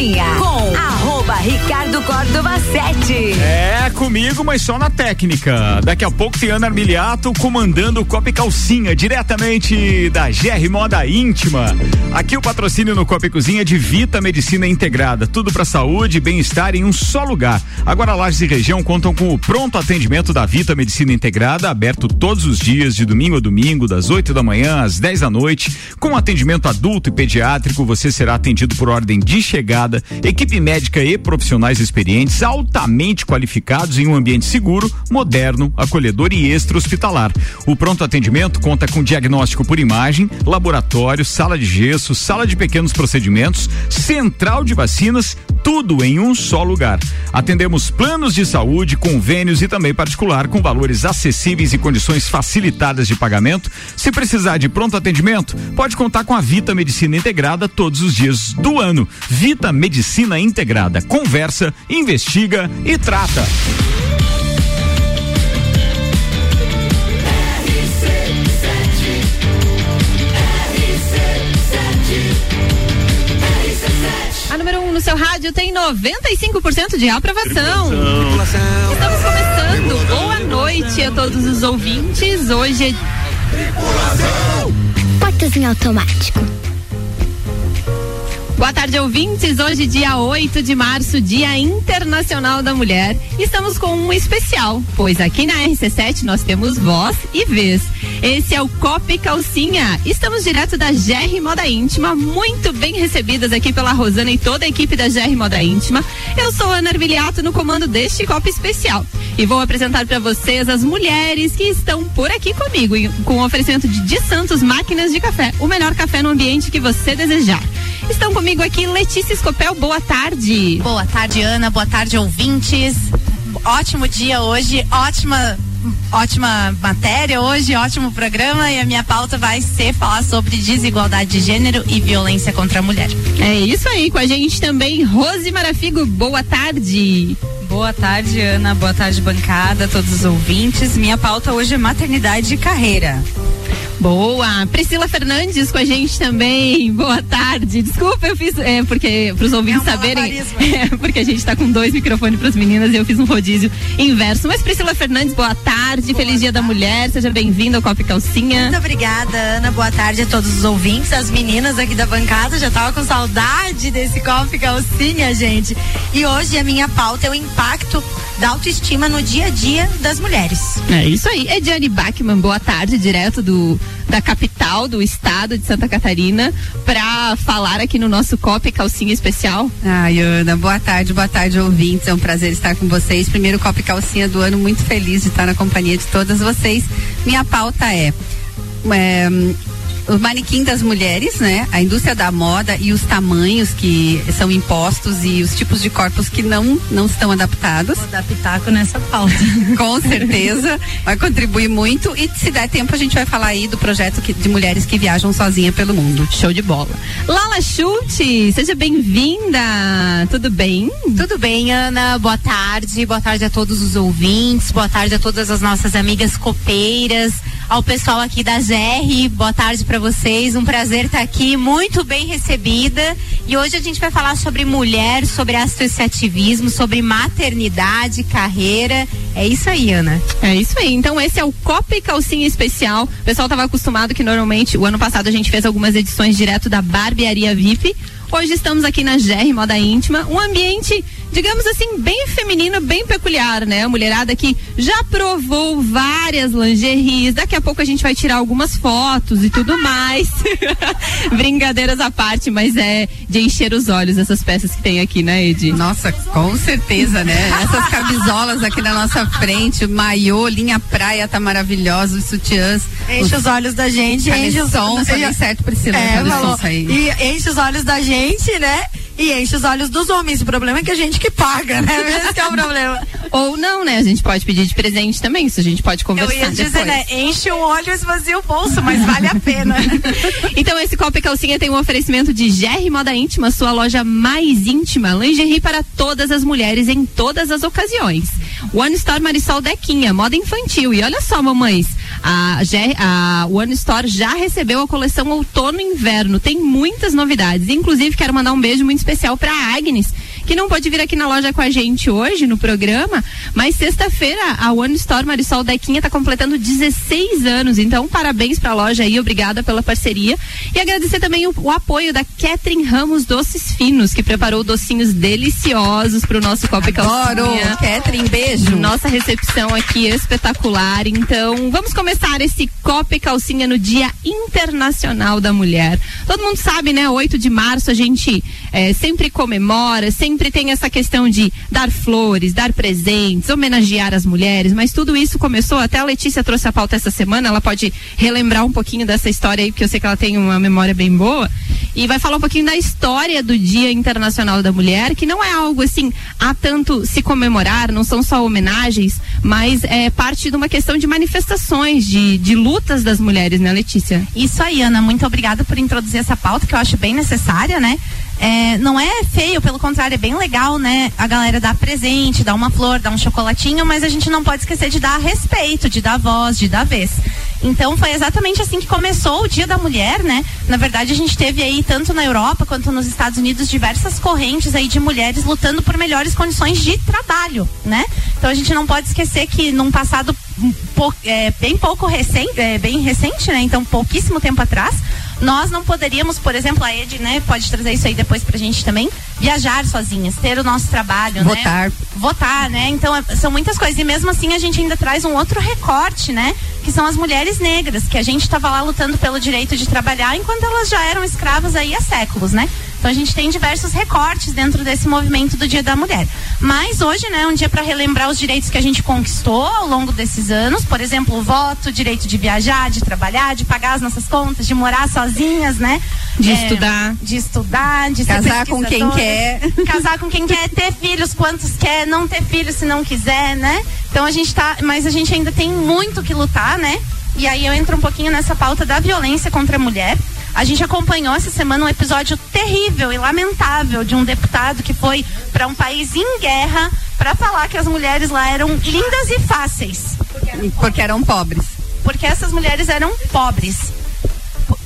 Cozinha com arroba Ricardo Córdova 7. É comigo, mas só na técnica. Daqui a pouco tem Ana Armiliato comandando o Copa Calcinha, diretamente da GR Moda Íntima. Aqui o patrocínio no Copa Cozinha de Vita Medicina Integrada. Tudo para saúde e bem-estar em um só lugar. Agora Lages e região contam com o pronto atendimento da Vita Medicina Integrada, aberto todos os dias, de domingo a domingo, das 8 da manhã às 10 da noite. Com atendimento adulto e pediátrico, você será atendido por ordem de chegada, equipe médica e profissionais experientes, altamente qualificados em um ambiente seguro, moderno, acolhedor e extra-hospitalar. O pronto atendimento conta com diagnóstico por imagem, laboratório, sala de gesso, sala de pequenos procedimentos, central de vacinas, tudo em um só lugar. Atendemos planos de saúde, convênios e também particular com valores acessíveis e condições facilitadas de pagamento. Se precisar de pronto atendimento, pode contar com a Vita Medicina Integrada todos os dias do ano. Vita Medicina Integrada. Conversa, investiga e trata. A número 1 um no seu rádio tem 95% de aprovação. Estamos começando. Boa noite a todos os ouvintes. Hoje é Portas em automático. Boa tarde, ouvintes. Hoje, dia 8 de março, Dia Internacional da Mulher. Estamos com um especial, pois aqui na RC7 nós temos voz e vez. Esse é o Copa e Calcinha. Estamos direto da GR Moda Íntima, muito bem recebidas aqui pela Rosana e toda a equipe da GR Moda Íntima. Eu sou Ana Armiliato no comando deste Copa Especial. E vou apresentar para vocês as mulheres que estão por aqui comigo, com o oferecimento de De Santos Máquinas de Café, o melhor café no ambiente que você desejar. Estão comigo aqui Letícia Escopel, boa tarde. Boa tarde, Ana. Boa tarde, ouvintes. Ótimo dia hoje, ótima ótima matéria hoje, ótimo programa e a minha pauta vai ser falar sobre desigualdade de gênero e violência contra a mulher. É isso aí, com a gente também Rose Marafigo, boa tarde. Boa tarde, Ana. Boa tarde, bancada, todos os ouvintes. Minha pauta hoje é maternidade e carreira. Boa, Priscila Fernandes com a gente também. Boa tarde. Desculpa, eu fiz é porque para os ouvintes É um saberem, é, porque a gente tá com dois microfones para as meninas e eu fiz um rodízio inverso. Mas Priscila Fernandes, boa tarde. Feliz Dia da Mulher. Seja bem-vinda ao Copa Calcinha. Muito obrigada, Ana. Boa tarde a todos os ouvintes, as meninas aqui da bancada. Já tava com saudade desse copo e calcinha, gente. E hoje a minha pauta é o impacto da autoestima no dia a dia das mulheres. É isso aí. Ediane Bachmann, boa tarde, direto do da capital do estado de Santa Catarina, para falar aqui no nosso Copa e Calcinha especial. Ai, Ana, boa tarde, boa tarde, ouvintes. É um prazer estar com vocês. Primeiro Copa e Calcinha do ano, muito feliz de estar na companhia de todas vocês. Minha pauta é. é o manequim das mulheres, né? A indústria da moda e os tamanhos que são impostos e os tipos de corpos que não, não estão adaptados. Vou dar pitaco nessa pauta. Com certeza, vai contribuir muito e se der tempo a gente vai falar aí do projeto que- de mulheres que viajam sozinha pelo mundo. Show de bola. Lala Chute, seja bem-vinda. Tudo bem? Tudo bem, Ana? Boa tarde. Boa tarde a todos os ouvintes. Boa tarde a todas as nossas amigas copeiras. Ao pessoal aqui da GR. Boa tarde para vocês. Um prazer estar aqui, muito bem recebida. E hoje a gente vai falar sobre mulher, sobre associativismo, sobre maternidade, carreira. É isso aí, Ana. É isso aí. Então esse é o Copa Calcinha especial. O pessoal estava acostumado que normalmente o ano passado a gente fez algumas edições direto da Barbearia VIP. Hoje estamos aqui na GR Moda Íntima, um ambiente, digamos assim, bem feminino, bem peculiar, né? A mulherada que já provou várias lingeries. Daqui a pouco a gente vai tirar algumas fotos e tudo mais. Brincadeiras à parte, mas é de encher os olhos essas peças que tem aqui, né, Edi? Nossa, com certeza, né? Essas camisolas aqui na nossa frente, o maiô, linha praia tá maravilhosa, os sutiãs. Enche os olhos da gente, enche os Caleçons, falei certo, Priscila, É, falou. aí. E enche os olhos da gente, né? E enche os olhos dos homens. O problema é que a gente que paga, né? Esse é o problema. Ou não, né? A gente pode pedir de presente também, isso a gente pode Eu conversar ia dizer, depois. né? Enche o olho e esvazia o bolso, mas vale a pena. Então esse Copa e Calcinha tem um oferecimento de GR Moda Íntima, sua loja mais íntima, lingerie para todas as mulheres em todas as ocasiões. One Store Marisol Dequinha, moda infantil. E olha só, mamães, a, a One Store já recebeu a coleção outono e inverno. Tem muitas novidades. Inclusive, quero mandar um beijo muito especial para Agnes, que não pode vir aqui na loja com a gente hoje no programa, mas sexta-feira a One Store Marisol Dequinha está completando 16 anos. Então, parabéns para a loja aí, obrigada pela parceria. E agradecer também o, o apoio da Catherine Ramos Doces Finos, que preparou docinhos deliciosos para o nosso Copa e Adoro, Catherine, beijo. Nossa recepção aqui espetacular. Então, vamos começar esse Copa e Calcinha no Dia Internacional da Mulher. Todo mundo sabe, né? 8 de março a gente é, sempre comemora, sempre tem essa questão de dar flores, dar presentes, homenagear as mulheres, mas tudo isso começou, até a Letícia trouxe a pauta essa semana, ela pode relembrar um pouquinho dessa história aí, porque eu sei que ela tem uma memória bem boa, e vai falar um pouquinho da história do Dia Internacional da Mulher, que não é algo assim, há tanto se comemorar, não são só homenagens, mas é parte de uma questão de manifestações, de, de lutas das mulheres, né, Letícia? Isso aí, Ana, muito obrigada por introduzir essa pauta, que eu acho bem necessária, né? É, não é feio, pelo contrário, é bem legal, né? A galera dar presente, dar uma flor, dar um chocolatinho, mas a gente não pode esquecer de dar respeito, de dar voz, de dar vez. Então foi exatamente assim que começou o Dia da Mulher, né? Na verdade, a gente teve aí, tanto na Europa quanto nos Estados Unidos, diversas correntes aí de mulheres lutando por melhores condições de trabalho, né? Então a gente não pode esquecer que num passado é, bem pouco recente, é, bem recente, né? Então pouquíssimo tempo atrás, nós não poderíamos, por exemplo, a Ed, né, pode trazer isso aí depois pra gente também, viajar sozinhas, ter o nosso trabalho, votar. né? Votar, né? Então, é, são muitas coisas. E mesmo assim, a gente ainda traz um outro recorte, né? Que são as mulheres negras, que a gente estava lá lutando pelo direito de trabalhar enquanto elas já eram escravas aí há séculos, né? Então a gente tem diversos recortes dentro desse movimento do Dia da Mulher. Mas hoje, né, é um dia para relembrar os direitos que a gente conquistou ao longo desses anos, por exemplo, o voto, o direito de viajar, de trabalhar, de pagar as nossas contas, de morar sozinhas, né? De é, estudar. De estudar, de casar com quem quer. Casar com quem quer, ter filhos quantos quer, não ter filhos se não quiser, né? Então a gente tá, mas a gente ainda tem muito que lutar, né? E aí eu entro um pouquinho nessa pauta da violência contra a mulher. A gente acompanhou essa semana um episódio terrível e lamentável de um deputado que foi para um país em guerra para falar que as mulheres lá eram lindas e fáceis. Porque eram, porque eram pobres. Porque essas mulheres eram pobres.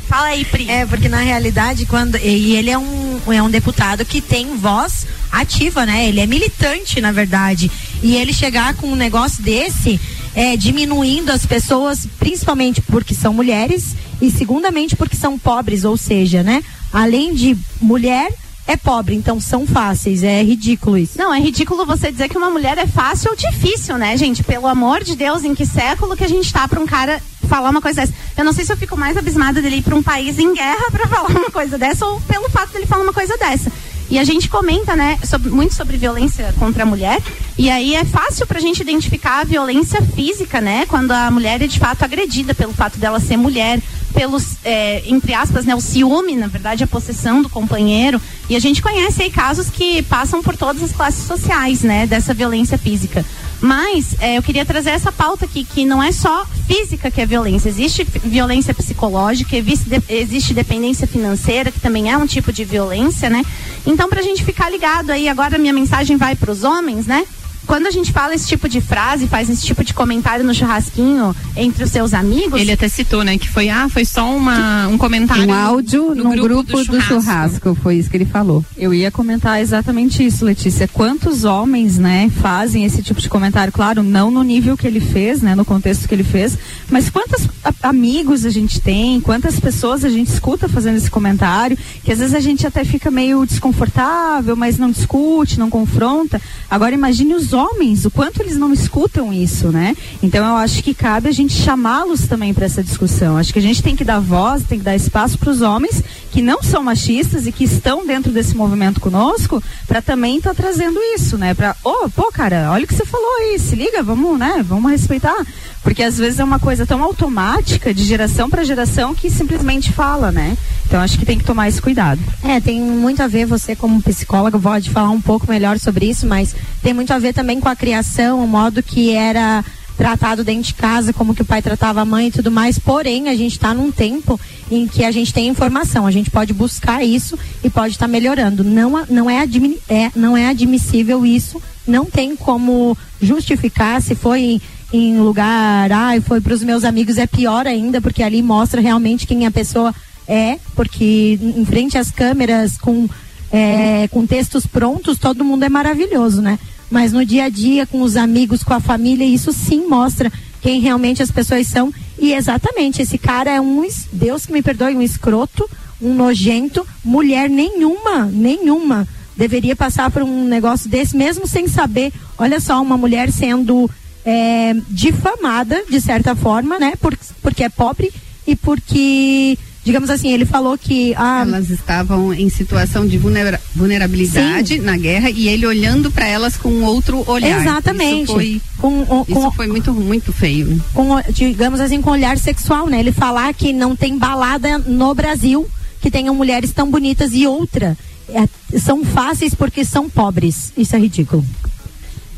Fala aí, Pri. É, porque na realidade, quando. E ele é um, é um deputado que tem voz ativa, né? Ele é militante, na verdade. E ele chegar com um negócio desse, é, diminuindo as pessoas, principalmente porque são mulheres e segundamente porque são pobres, ou seja, né? Além de mulher, é pobre, então são fáceis. É ridículo isso. Não, é ridículo você dizer que uma mulher é fácil ou difícil, né, gente? Pelo amor de Deus, em que século que a gente tá para um cara falar uma coisa dessa? Eu não sei se eu fico mais abismada dele ir para um país em guerra para falar uma coisa dessa ou pelo fato dele falar uma coisa dessa. E a gente comenta, né, sobre, muito sobre violência contra a mulher. E aí é fácil para a gente identificar a violência física, né? Quando a mulher é de fato agredida pelo fato dela ser mulher, pelos, é, entre aspas, né, o ciúme, na verdade, a possessão do companheiro. E a gente conhece aí casos que passam por todas as classes sociais, né, dessa violência física. Mas é, eu queria trazer essa pauta aqui, que não é só física que é violência, existe violência psicológica, existe, dependência financeira, que também é um tipo de violência, né? Então, para a gente ficar ligado aí, agora minha mensagem vai para os homens, né? Quando a gente fala esse tipo de frase, faz esse tipo de comentário no churrasquinho entre os seus amigos. Ele até citou, né? Que foi, ah, foi só uma, um comentário. Um áudio no, no grupo, grupo, do, churrasco. do, churrasco. Foi isso que ele falou. Eu ia comentar exatamente isso, Letícia. Quantos homens, né, fazem esse tipo de comentário? Claro, não no nível que ele fez, né, no contexto que ele fez, mas quantos amigos a gente tem, quantas pessoas a gente escuta fazendo esse comentário, que às vezes a gente até fica meio desconfortável, mas não discute, não confronta. Agora imagine os homens, o quanto eles não escutam isso, né? Então eu acho que cabe a gente chamá-los também para essa discussão. Acho que a gente tem que dar voz, tem que dar espaço para os homens que não são machistas e que estão dentro desse movimento conosco, para também estar tá trazendo isso, né? Para, oh, pô, cara, olha o que você falou aí, se liga, vamos, né? Vamos respeitar, porque às vezes é uma coisa tão automática de geração para geração que simplesmente fala, né? Então acho que tem que tomar esse cuidado. É, tem muito a ver você como psicóloga pode falar um pouco melhor sobre isso, mas tem muito a ver também com a criação, o modo que era tratado dentro de casa, como que o pai tratava a mãe e tudo mais. Porém, a gente está num tempo em que a gente tem informação, a gente pode buscar isso e pode estar tá melhorando. Não, não, é, admi é, não é admissível isso, não tem como justificar se foi em, lugar, ai, foi para os meus amigos, é pior ainda, porque ali mostra realmente quem a pessoa é, porque em frente às câmeras, com, é, com textos prontos, todo mundo é maravilhoso, né? Mas no dia a dia, com os amigos, com a família, isso sim mostra quem realmente as pessoas são. E exatamente, esse cara é um, Deus que me perdoe, um escroto, um nojento, mulher nenhuma, nenhuma deveria passar por um negócio desse, mesmo sem saber. Olha só, uma mulher sendo é, difamada, de certa forma, né? Por, porque é pobre e porque digamos assim, ele falou que ah, elas estavam em situação de vulnera vulnerabilidade Sim. na guerra e ele olhando para elas com outro olhar. Exatamente. Isso foi, com, com, isso foi muito muito feio. Com, digamos assim, com olhar sexual, né? Ele falar que não tem balada no Brasil que tenham mulheres tão bonitas e outra é, são fáceis porque são pobres. Isso é ridículo.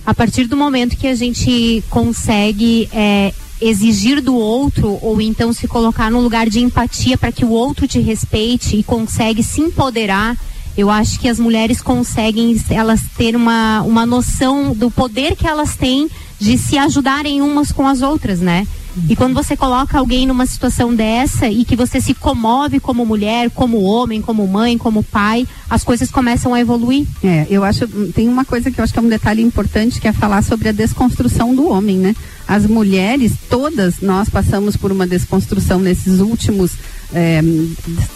A partir do momento que a gente consegue é, exigir do outro ou então se colocar no lugar de empatia para que o outro te respeite e consegue se empoderar, eu acho que as mulheres conseguem elas ter uma, uma noção do poder que elas têm de se ajudarem umas com as outras, né? E quando você coloca alguém numa situação dessa e que você se comove como mulher, como homem, como mãe, como pai, as coisas começam a evoluir. É, eu acho, tem uma coisa que eu acho que é um detalhe importante que é falar sobre a desconstrução do homem, né? As mulheres, todas nós passamos por uma desconstrução nesses últimos é,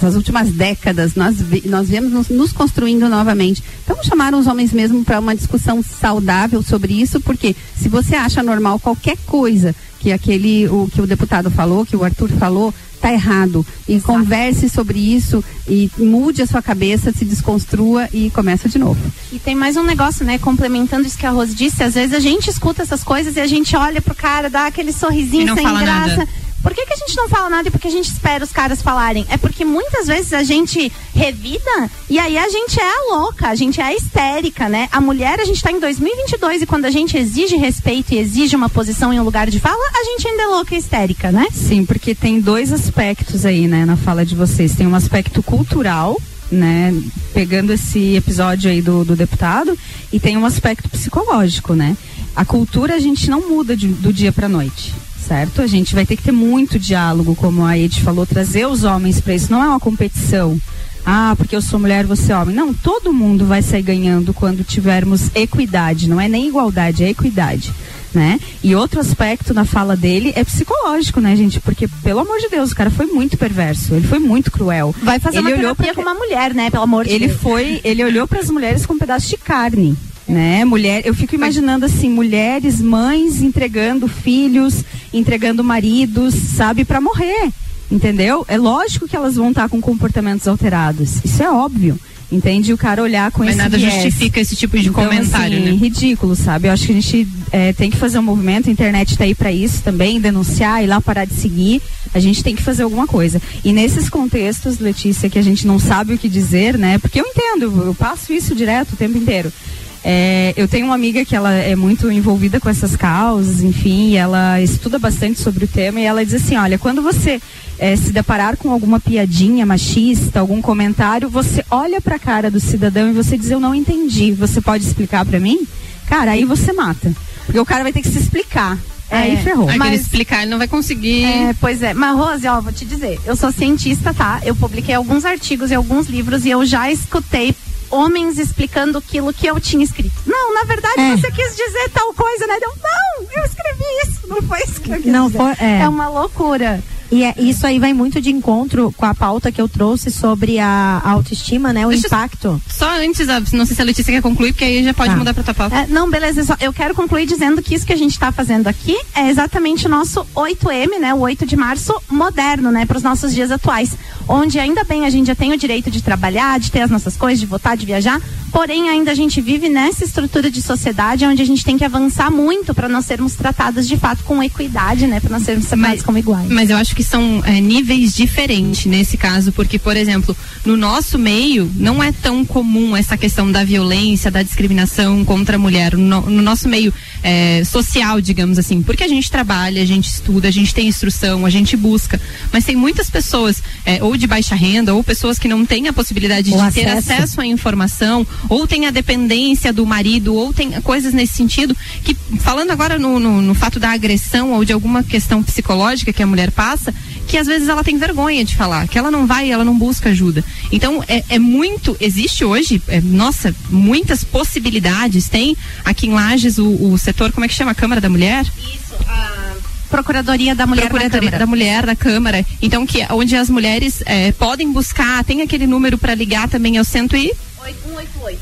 das últimas décadas, nós, nós viemos nos, nos, construindo novamente. Então, chamaram os homens mesmo para uma discussão saudável sobre isso, porque se você acha normal qualquer coisa que aquele, o que o deputado falou, que o Arthur falou, tá errado. E Exato. converse sobre isso e mude a sua cabeça, se desconstrua e começa de novo. E tem mais um negócio, né? Complementando isso que a Rose disse, às vezes a gente escuta essas coisas e a gente olha pro cara, dá aquele sorrisinho sem graça. Nada. Por que, que a gente não fala nada e por que a gente espera os caras falarem? É porque muitas vezes a gente revida e aí a gente é a louca, a gente é a histérica, né? A mulher, a gente tá em 2022 e quando a gente exige respeito e exige uma posição em um lugar de fala, a gente ainda é louca e histérica, né? Sim, porque tem dois aspectos aí, né, na fala de vocês. Tem um aspecto cultural, né, pegando esse episódio aí do, do deputado, e tem um aspecto psicológico, né? A cultura a gente não muda de, do dia para noite certo? A gente vai ter que ter muito diálogo, como a Ed falou, trazer os homens para isso. Não é uma competição. Ah, porque eu sou mulher, você é homem. Não, todo mundo vai sair ganhando quando tivermos equidade. Não é nem igualdade, é equidade. Né? E outro aspecto na fala dele é psicológico, né, gente? Porque, pelo amor de Deus, o cara foi muito perverso, ele foi muito cruel. Vai fazer ele uma olhou pra... com uma mulher, né? Pelo amor de ele Deus. Foi, ele olhou para as mulheres com um pedaço de carne né? Mulher, eu fico imaginando assim, mulheres, mães entregando filhos, entregando maridos, sabe, para morrer, entendeu? É lógico que elas vão estar com comportamentos alterados, isso é óbvio. Entende? O cara olhar com Mas esse nada viés. justifica esse tipo de então, comentário, assim, né? ridículo, sabe? Eu acho que a gente é, tem que fazer um movimento, a internet está aí para isso também, denunciar, ir lá parar de seguir. A gente tem que fazer alguma coisa. E nesses contextos, Letícia, que a gente não sabe o que dizer, né? Porque eu entendo, eu passo isso direto o tempo inteiro. É, eu tenho uma amiga que ela é muito envolvida com essas causas, enfim, ela estuda bastante sobre o tema e ela diz assim, olha, quando você é, se deparar com alguma piadinha machista, algum comentário, você olha para a cara do cidadão e você diz, eu não entendi, você pode explicar para mim? Cara, aí você mata. Porque o cara vai ter que se explicar. É, aí ferrou. Mas explicar ele não vai conseguir. É, pois é. Mas, Rose, ó, vou te dizer. Eu sou cientista, tá? Eu publiquei alguns artigos e alguns livros e eu já escutei homens explicando aquilo que eu tinha escrito. Não, na verdade é. você quis dizer tal coisa, né? Eu, não, eu escrevi isso, não foi isso que eu quis não dizer. Foi, é. é uma loucura. E é, isso aí vai muito de encontro com a pauta que eu trouxe sobre a autoestima, né? O Deixa impacto. Só antes, não sei se a Letícia quer concluir, porque aí já pode tá. mudar para tua pauta. É, não, beleza. Só, eu quero concluir dizendo que isso que a gente está fazendo aqui é exatamente o nosso 8M, né? O 8 de março moderno, né? Para os nossos dias atuais. Onde ainda bem a gente já tem o direito de trabalhar, de ter as nossas coisas, de votar, de viajar. Porém, ainda a gente vive nessa estrutura de sociedade onde a gente tem que avançar muito para nós sermos tratadas de fato com equidade, né? Para nós sermos tratadas como iguais. Mas eu acho que que são é, níveis diferentes nesse caso, porque, por exemplo, no nosso meio não é tão comum essa questão da violência, da discriminação contra a mulher, no, no nosso meio é, social, digamos assim, porque a gente trabalha, a gente estuda, a gente tem instrução, a gente busca, mas tem muitas pessoas, é, ou de baixa renda, ou pessoas que não têm a possibilidade O de acesso. ter acesso à informação, ou tem a dependência do marido, ou tem coisas nesse sentido, que falando agora no, no, no fato da agressão ou de alguma questão psicológica que a mulher passa, que às vezes ela tem vergonha de falar, que ela não vai, ela não busca ajuda. Então é, é muito, existe hoje, é, nossa, muitas possibilidades. Tem aqui em Lages o, o setor, como é que chama? A Câmara da Mulher? Procuradoria da Mulher Procuradoria Câmara. da Mulher da Câmara. Então, que onde as mulheres eh, podem buscar, tem aquele número para ligar também ao cento e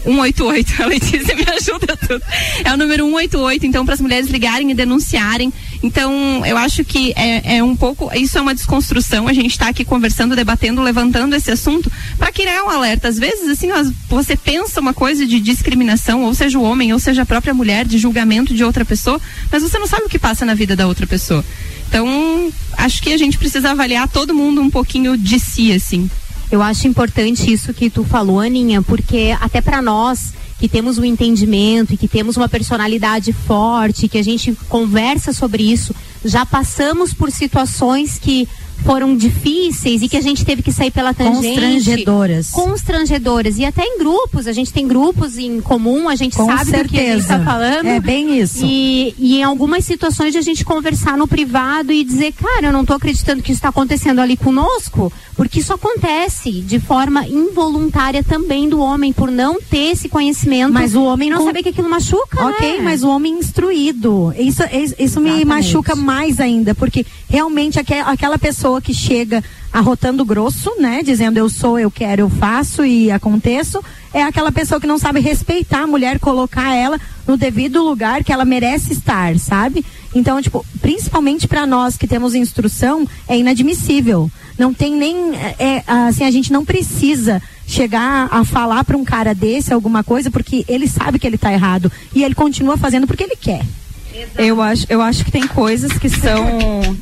188. A Letícia me ajuda tudo. É o número 188, então, para as mulheres ligarem e denunciarem. Então, eu acho que é, é um pouco. Isso é uma desconstrução. A gente está aqui conversando, debatendo, levantando esse assunto para criar um alerta. Às vezes, assim, as- você pensa uma coisa de discriminação, ou seja o homem, ou seja a própria mulher, de julgamento de outra pessoa, mas você não sabe o que passa na vida da outra pessoa. Então, acho que a gente precisa avaliar todo mundo um pouquinho de si, assim. Eu acho importante isso que tu falou, Aninha, porque até para nós que temos um entendimento e que temos uma personalidade forte, que a gente conversa sobre isso, já passamos por situações que foram difíceis e que a gente teve que sair pela tangente. Constrangedoras. Constrangedoras. E até em grupos, a gente tem grupos em comum, a gente Com sabe do que a gente certeza. está falando. É bem isso. E, e em algumas situações de a gente conversar no privado e dizer, cara, eu não tô acreditando que isso está acontecendo ali conosco, porque isso acontece de forma involuntária também do homem, por não ter esse conhecimento. Mas o homem não com- saber que aquilo machuca. Ok, né? mas o homem instruído. Isso, isso, isso me Exatamente. machuca mais ainda, porque realmente aque- aquela pessoa que chega arrotando grosso, né? Dizendo eu sou, eu quero, eu faço e aconteço, é aquela pessoa que não sabe respeitar a mulher, colocar ela no devido lugar que ela merece estar, sabe? Então, tipo, principalmente para nós que temos instrução, é inadmissível. Não tem nem. É, é, assim, a gente não precisa chegar a falar para um cara desse alguma coisa, porque ele sabe que ele tá errado. E ele continua fazendo porque ele quer. Eu acho, eu acho que tem coisas que são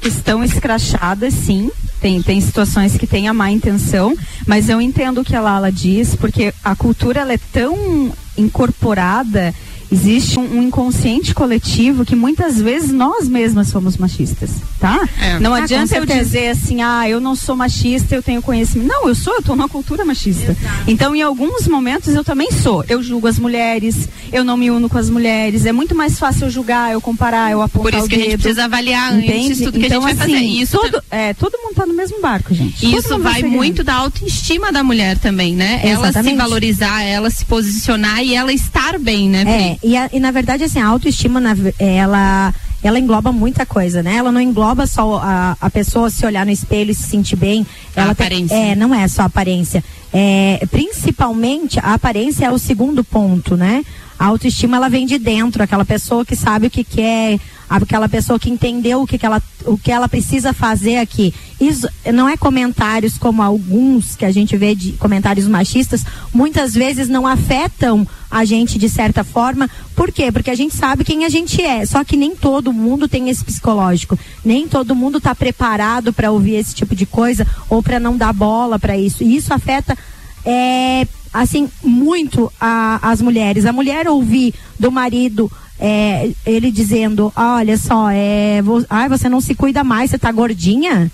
que estão escrachadas, sim. Tem, tem situações que têm a má intenção, mas eu entendo o que a Lala diz, porque a cultura ela é tão incorporada, existe um, um inconsciente coletivo que muitas vezes nós mesmas somos machistas, tá? É. Não Ah, adianta eu dizer assim, ah, eu não sou machista, eu tenho conhecimento. Não, eu sou, eu tô numa cultura machista. Então, em alguns momentos eu também sou. Eu julgo as mulheres, eu não me uno com as mulheres. É muito mais fácil eu julgar, eu comparar, eu apontar Por isso que a gente dedo. precisa avaliar antes Entende? tudo que então, a gente vai assim, fazer. E Isso todo, é, todo mundo tá no mesmo barco, gente. Isso vai guerreiro. muito da autoestima da mulher também, né? Ela se Exatamente. valorizar, ela se posicionar e ela estar bem, né? Pri? É, e, a- e na verdade, assim, a autoestima, na ve- ela, ela engloba muita coisa, né? Ela não engloba só a, a pessoa se olhar no espelho e se sentir bem. A Ela tem- aparência. é, não é só a aparência. É, principalmente, a aparência é o segundo ponto, né? A autoestima, ela vem de dentro, aquela pessoa que sabe o que quer, aquela pessoa que entendeu o que, que ela, o que ela precisa fazer aqui. Isso não é comentários como alguns que a gente vê de comentários machistas, muitas vezes não afetam a gente de certa forma. Por quê? Porque a gente sabe quem a gente é. Só que nem todo mundo tem esse psicológico. Nem todo mundo está preparado para ouvir esse tipo de coisa ou para não dar bola para isso. E isso afeta é, assim muito a- as mulheres. A mulher ouvir do marido é, ele dizendo, olha só, é, ai, você não se cuida mais, você tá gordinha?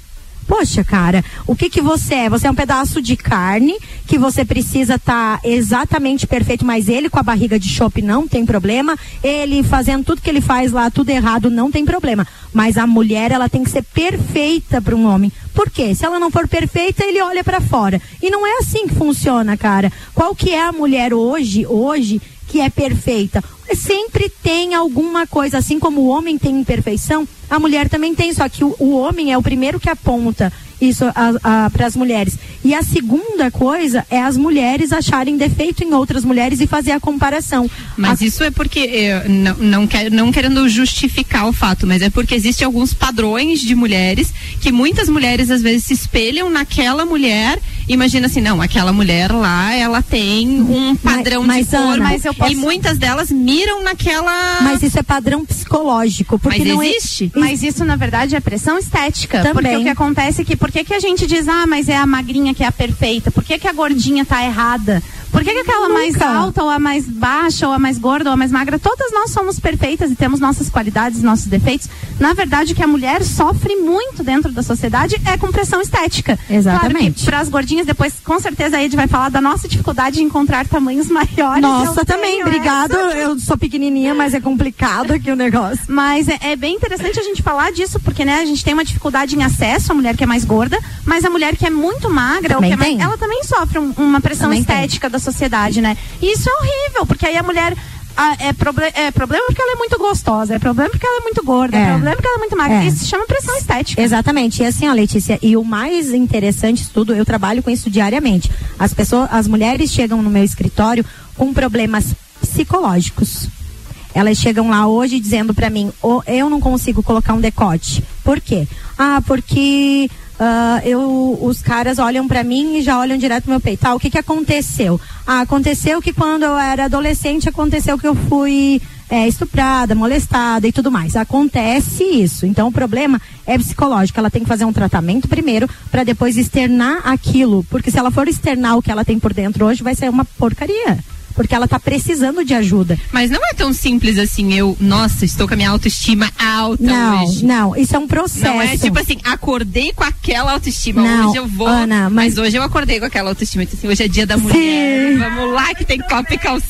Poxa, cara, o que que você é? Você é um pedaço de carne que você precisa estar exatamente perfeito, mas ele com a barriga de chope não tem problema, ele fazendo tudo que ele faz lá, tudo errado, não tem problema. Mas a mulher, ela tem que ser perfeita para um homem. Por quê? Se ela não for perfeita, ele olha para fora. E não é assim que funciona, cara. Qual que é a mulher hoje, hoje, que é perfeita? Sempre tem alguma coisa, assim como o homem tem imperfeição, a mulher também tem, só que o, o homem é o primeiro que aponta isso para as mulheres. E a segunda coisa é as mulheres acharem defeito em outras mulheres e fazer a comparação. Mas A- isso é porque, eh, não, não, quer, não querendo justificar o fato, mas é porque existem alguns padrões de mulheres que muitas mulheres às vezes se espelham naquela mulher imagina assim, não, aquela mulher lá, ela tem um padrão mas, de mas eu posso... e muitas delas miram naquela. Mas isso é padrão psicológico, porque mas não existe. É... Mas isso na verdade é pressão estética, Também. porque o que acontece é que que que a gente diz ah, mas é a magrinha que é a perfeita? Por que que a gordinha tá errada? Por que, que aquela Nunca. mais alta, ou a mais baixa, ou a mais gorda, ou a mais magra, todas nós somos perfeitas e temos nossas qualidades, nossos defeitos. Na verdade, o que a mulher sofre muito dentro da sociedade é com pressão estética. Exatamente. Para as gordinhas, depois, com certeza, a Ed vai falar da nossa dificuldade de encontrar tamanhos maiores. Nossa, também, obrigado. essa. Eu sou pequenininha, mas é complicado aqui o negócio. Mas é, é bem interessante a gente falar disso, porque né, a gente tem uma dificuldade em acesso, a mulher que é mais gorda, mas a mulher que é muito magra, ou Também que é mais- tem. ela também sofre um- uma pressão Também tem. estética da sociedade, né? E isso é horrível, porque aí a mulher. ah, é, proble é problema porque ela é muito gostosa, é problema porque ela é muito gorda, é, É. problema porque ela é muito magra. É. Isso se chama pressão estética. Exatamente. E assim, ó, Letícia, e o mais interessante de tudo, eu trabalho com isso diariamente. As pessoas, as mulheres chegam no meu escritório com problemas psicológicos. Elas chegam lá hoje dizendo pra mim, "Ô, eu não consigo colocar um decote. Por quê? Ah, porque ah, eu, os caras olham pra mim e já olham direto no meu peito. Ah, o que que aconteceu? Ah, aconteceu que quando eu era adolescente aconteceu que eu fui é, estuprada, molestada e tudo mais. Acontece isso. Então o problema é psicológico. Ela tem que fazer um tratamento primeiro para depois externar aquilo. Porque se ela for externar o que ela tem por dentro hoje, vai ser uma porcaria. Porque ela tá precisando de ajuda. Mas não é tão simples assim, eu, nossa, estou com a minha autoestima alta não, hoje. não. Isso é um processo. Não é tipo assim, acordei com aquela autoestima. Não, hoje eu vou. Ana, mas... mas- hoje eu acordei com aquela autoestima. Então, assim, hoje é dia da mulher. Sim. Vamos lá que tem copa e calcinha.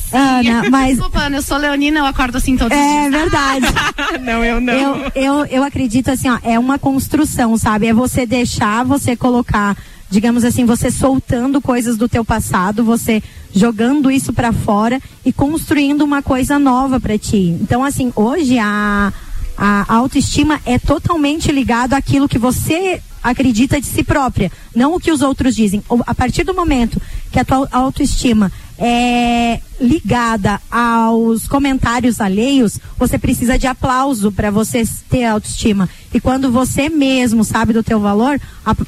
Ana, mas Desculpa, Ana, eu sou leonina, eu acordo assim todos os é dias. verdade. não, eu não. Eu, eu, eu acredito assim, ó, é uma construção, sabe? É você deixar, você colocar, digamos assim, você soltando coisas do teu passado, você jogando isso pra fora e construindo uma coisa nova pra ti. Então, assim, hoje a, a autoestima é totalmente ligado àquilo que você acredita de si própria, não o que os outros dizem. A partir do momento que a tua autoestima é ligada aos comentários alheios, você precisa de aplauso para você ter autoestima. E quando você mesmo sabe do teu valor,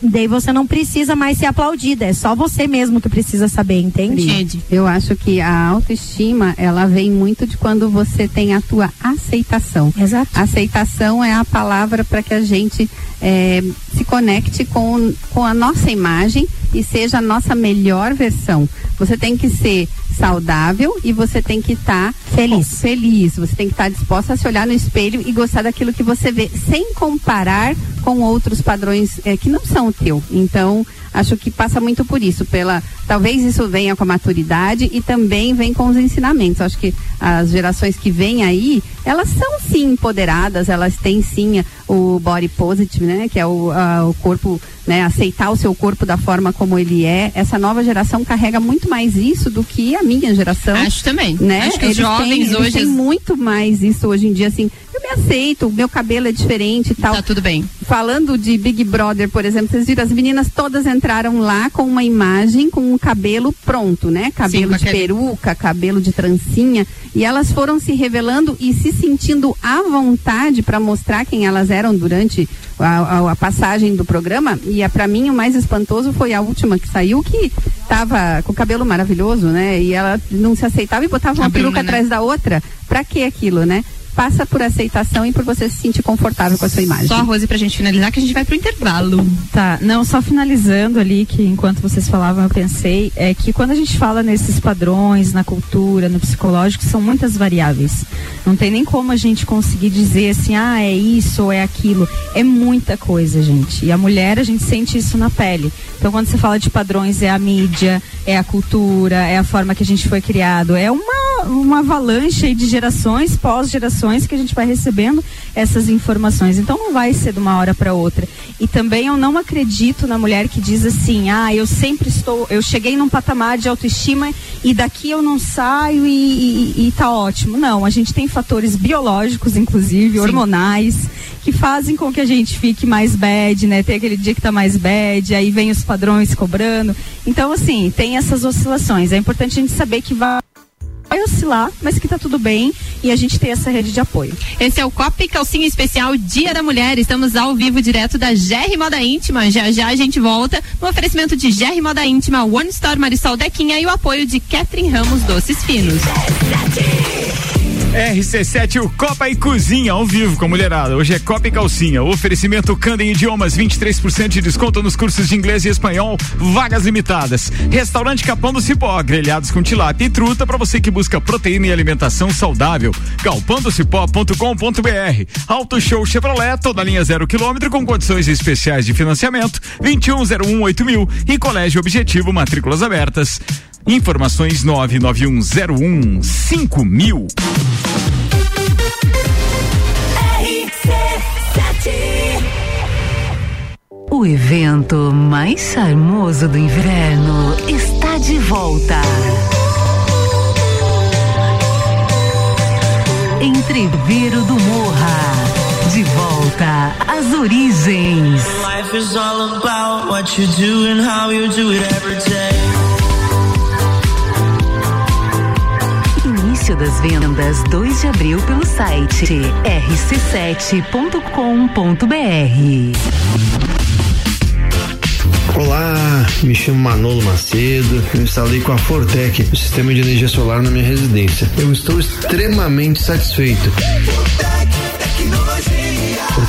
daí você não precisa mais ser aplaudida, é só você mesmo que precisa saber, entende? Ed. Eu acho que a autoestima, ela vem muito de quando você tem a tua aceitação. Exato. Aceitação é a palavra para que a gente eh, se conecte com, com a nossa imagem e seja a nossa melhor versão. Você tem que ser saudável e você tem que estar Feliz. feliz. Você tem que estar disposta a se olhar no espelho e gostar daquilo que você vê, sem comparar com outros padrões eh, que não são o teu. Então, acho que passa muito por isso, pela talvez isso venha com a maturidade e também vem com os ensinamentos. Acho que as gerações que vêm aí, elas são sim empoderadas, elas têm sim o body positive, né, que é o, a- o corpo, né, aceitar o seu corpo da forma como ele é. Essa nova geração carrega muito mais isso do que a minha geração Acho também. né? Acho que os Eles têm- jovens eles hoje. têm muito mais isso hoje em dia, assim, me aceito, meu cabelo é diferente e tal. Tá tudo bem. Falando de Big Brother, por exemplo, vocês viram, as meninas todas entraram lá com uma imagem, com um cabelo pronto, né? Cabelo com de aquele- peruca, cabelo de trancinha, e elas foram se revelando e se sentindo à vontade para mostrar quem elas eram durante a, a- a passagem do programa. E a, pra mim o mais espantoso foi a última que saiu, que tava com o cabelo maravilhoso, né? E ela não se aceitava e botava uma A peruca né? atrás da outra. Pra que aquilo, né? Passa por aceitação e por você se sentir confortável com a sua imagem. Só a Rose pra gente finalizar que a gente vai pro intervalo. Tá, não, só finalizando ali, que enquanto vocês falavam eu pensei, é que quando a gente fala nesses padrões, na cultura, no psicológico, são muitas variáveis. Não tem nem como a gente conseguir dizer assim, ah, é isso ou é aquilo. É muita coisa, gente. E a mulher, a gente sente isso na pele. Então, quando você fala de padrões, é a mídia, é a cultura, é a forma que a gente foi criado. É uma, uma avalanche aí de gerações, pós-gerações, que a gente vai recebendo essas informações. Então, não vai ser de uma hora para outra. E também eu não acredito na mulher que diz assim, ah, eu sempre estou, eu cheguei num patamar de autoestima e daqui eu não saio e, e, e tá ótimo. Não, a gente tem fatores biológicos, inclusive, hormonais, que fazem com que a gente fique mais bad, né? Tem aquele dia que tá mais bad, aí vem os padrões cobrando. Então, assim, tem essas oscilações. É importante a gente saber que vai vai oscilar, mas que tá tudo bem e a gente ter essa rede de apoio. Esse é o Copa e Calcinha Especial Dia da Mulher. Estamos ao vivo direto da GR Moda Íntima. Já já a gente volta no oferecimento de GR Moda Íntima, One Store Marisol Dequinha e o apoio de Catherine Ramos Doces Finos. RC7, o Copa e Cozinha ao vivo com a mulherada. Hoje é Copa e Calcinha. Oferecimento Candem Idiomas, 23% de desconto nos cursos de inglês e espanhol, vagas limitadas. Restaurante Capão do Cipó, grelhados com tilápia e truta para você que busca proteína e alimentação saudável. galpandocipó.com.br. Auto Show Chevrolet, toda linha zero quilômetro com condições especiais de financiamento, 21018000 mil e Colégio Objetivo, matrículas abertas. Informações 99101 5000. O evento mais charmoso do inverno está de volta. Entreveiro do Morra. De volta às origens. Life is all about what you do and how you do it every day. Início das vendas 2 de abril pelo site rc7.com.br. Olá, me chamo Manolo Macedo. Eu instalei com a Fortec o sistema de energia solar na minha residência. Eu estou extremamente satisfeito.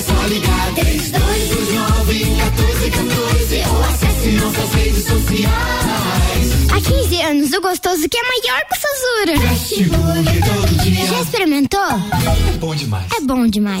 É só ligar. 3229 1414 ou acesse nossas redes sociais. Há 15 anos, o gostoso que é maior que o Sazura. Todo dia. Já experimentou? É bom demais. É bom demais.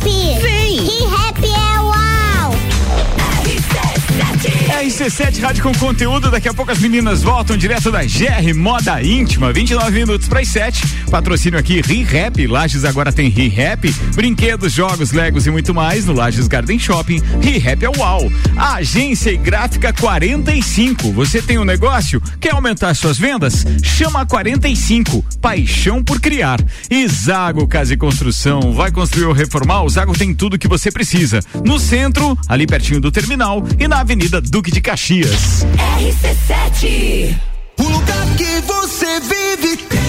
Vem. RC7 Rádio com conteúdo. Daqui a pouco as meninas voltam direto da GR Moda Íntima. 29 minutos para as 7. Patrocínio aqui ReHap. Lages agora tem ReHap. Brinquedos, jogos, legos e muito mais no Lages Garden Shopping. ReHap é uau. Agência e gráfica 45. Você tem um negócio? Quer aumentar suas vendas? Chama a 45. Paixão por criar. E Zago Casa e Construção. Vai construir ou reformar? O Zago tem tudo que você precisa. No centro, ali pertinho do terminal e na Avenida Duque de Caxias. RC7. O lugar que você vive tem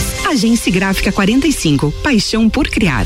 Agência Gráfica 45. Paixão por criar.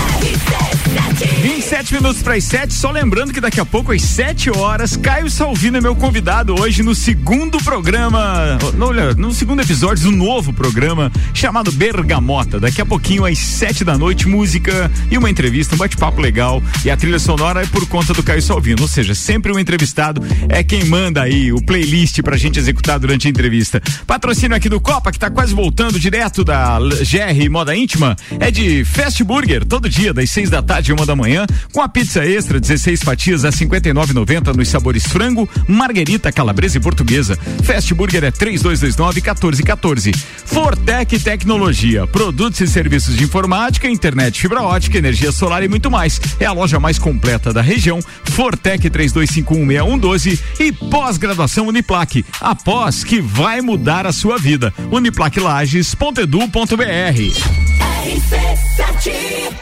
27 minutos para as 7, só lembrando que daqui a pouco, às 7 horas, Caio Salvino é meu convidado hoje no segundo programa, no, no segundo episódio do novo programa chamado Bergamota. Daqui a pouquinho, às 7 da noite, música e uma entrevista, um bate-papo legal. E a trilha sonora é por conta do Caio Salvino, ou seja, sempre o entrevistado é quem manda aí o playlist pra gente executar durante a entrevista. Patrocínio aqui do Copa, que tá quase voltando direto da GR Moda Íntima, é de Fast Burger, todo dia, das 6 da tarde e uma da manhã, com a pizza extra, 16 fatias a 59,90 nos sabores frango, marguerita, calabresa e portuguesa. Fast Burger é 3229 1414. Fortec Tecnologia, produtos e serviços de informática, internet, fibra ótica, energia solar e muito mais. É a loja mais completa da região. Fortec 32516112 e pós-graduação Uniplaque. Após que vai mudar a sua vida. Uniplaquelages.edu.br.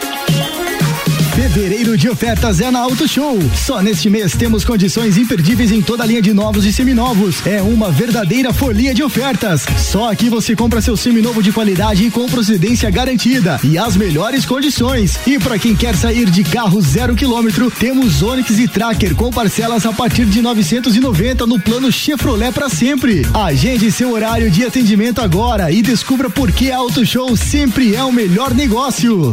Bye. Fevereiro de ofertas é na Auto Show. Só neste mês temos condições imperdíveis em toda a linha de novos e seminovos. É uma verdadeira folia de ofertas. Só aqui você compra seu seminovo de qualidade e com procedência garantida e as melhores condições. E para quem quer sair de carro zero quilômetro, temos Onix e Tracker com parcelas a partir de 990 no plano Chevrolet para sempre. Agende seu horário de atendimento agora e descubra por que Auto Show sempre é o melhor negócio.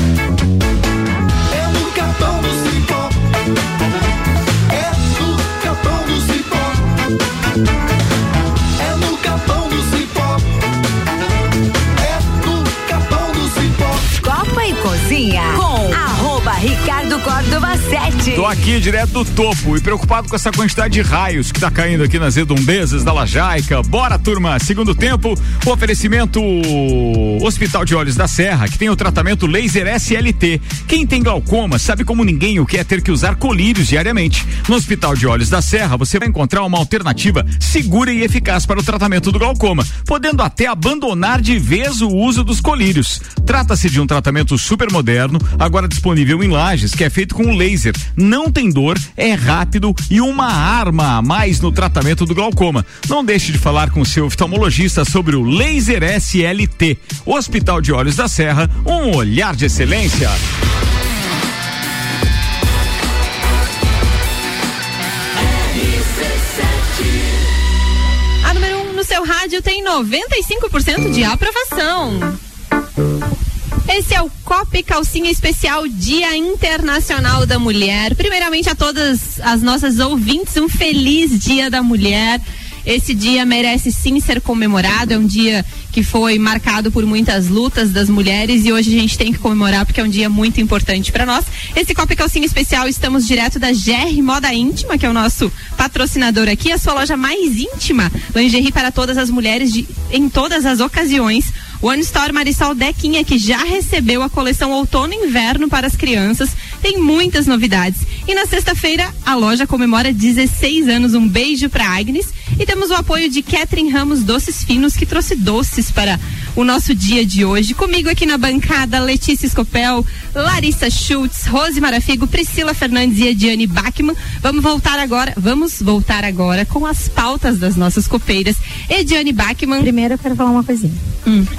Ricardo Córdova 7. Tô aqui direto do topo e preocupado com essa quantidade de raios que tá caindo aqui nas redondezas da Lajaica. Bora, turma! Segundo tempo, o oferecimento Hospital de Olhos da Serra, que tem o tratamento laser SLT. Quem tem glaucoma sabe como ninguém o que é ter que usar colírios diariamente. No Hospital de Olhos da Serra, você vai encontrar uma alternativa segura e eficaz para o tratamento do glaucoma, podendo até abandonar de vez o uso dos colírios. Trata-se de um tratamento super moderno, agora disponível em lajes, que é feito com laser. Não tem dor, é rápido e uma arma a mais no tratamento do glaucoma. Não deixe de falar com seu oftalmologista sobre o laser SLT. Hospital de Olhos da Serra, um olhar de excelência. A número 1 um no seu rádio tem 95% de aprovação. Esse é o Copa Calcinha Especial Dia Internacional da Mulher. Primeiramente a todas as nossas ouvintes, um feliz Dia da Mulher. Esse dia merece sim ser comemorado, é um dia que foi marcado por muitas lutas das mulheres e hoje a gente tem que comemorar porque é um dia muito importante para nós. Esse Copa Calcinha Especial estamos direto da GR Moda Íntima, que é o nosso patrocinador aqui, a sua loja mais íntima, lingerie para todas as mulheres de, em todas as ocasiões. One Store Marisol Dequinha, que já recebeu a coleção Outono e Inverno para as crianças, tem muitas novidades. E na sexta-feira, a loja comemora 16 anos. Um beijo para Agnes. E temos o apoio de Catherine Ramos Doces Finos, que trouxe doces para o nosso dia de hoje. Comigo aqui na bancada, Letícia Escopel, Larissa Schultz, Rose Marafigo, Priscila Fernandes e Ediane Bachmann. Vamos voltar agora, vamos voltar agora com as pautas das nossas copeiras. Ediane Bachmann. Primeiro eu quero falar uma coisinha. Hum.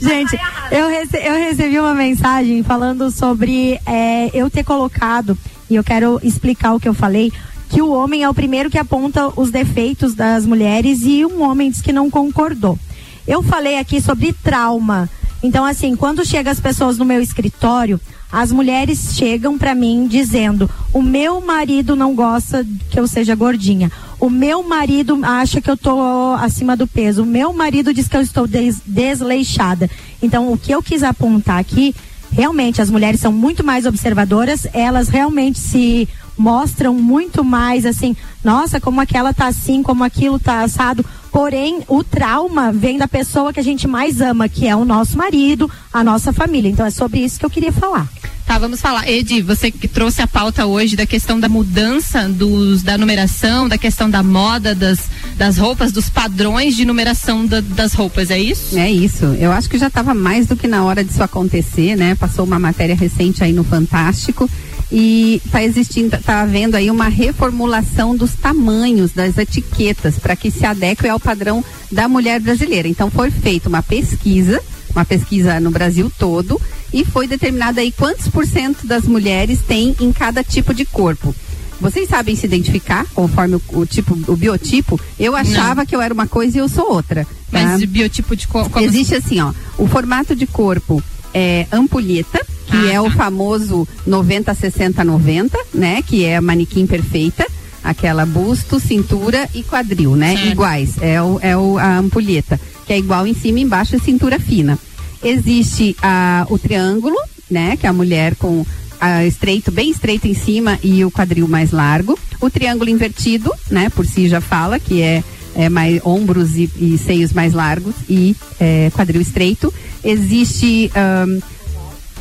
Gente, eu, rece eu recebi uma mensagem falando sobre é, eu ter colocado, e eu quero explicar o que eu falei, que o homem é o primeiro que aponta os defeitos das mulheres e um homem diz que não concordou. Eu falei aqui sobre trauma. Então, assim, quando chegam as pessoas no meu escritório, as mulheres chegam para mim dizendo: o meu marido não gosta que eu seja gordinha. o meu marido acha que eu tô acima do peso, o meu marido diz que eu estou des- desleixada. Então, o que eu quis apontar aqui, realmente as mulheres são muito mais observadoras, elas realmente se mostram muito mais assim, nossa, como aquela tá assim, como aquilo tá assado. Porém, o trauma vem da pessoa que a gente mais ama, que é o nosso marido, a nossa família. Então é sobre isso que eu queria falar. Tá, vamos falar. Edi, você que trouxe a pauta hoje da questão da mudança dos, da numeração, da questão da moda, das, das roupas, dos padrões de numeração da- das roupas, é isso? É isso. Eu acho que já estava mais do que na hora disso acontecer, né? Passou uma matéria recente aí no Fantástico e está existindo, está havendo aí uma reformulação dos tamanhos das etiquetas para que se adeque ao padrão da mulher brasileira. Então foi feita uma pesquisa, uma pesquisa no Brasil todo e foi determinado aí quantos por cento das mulheres tem em cada tipo de corpo. Vocês sabem se identificar conforme o, o tipo, o biotipo? Eu achava que eu era uma coisa e eu sou outra. Mas tá? de biotipo de co- como Existe assim, ó, o formato de corpo é ampulheta, que Ah, é o famoso 90 60 90, né, que é a manequim perfeita, aquela busto, cintura e quadril, né, Certo. iguais. É o é o, a ampulheta, que é igual em cima e embaixo é cintura fina. Existe a, o triângulo, né, que é a mulher com a estreito, bem estreito em cima e o quadril mais largo. O triângulo invertido, né, por si já fala, que é, é mais ombros e, e seios mais largos e é, quadril estreito. Existe ahn,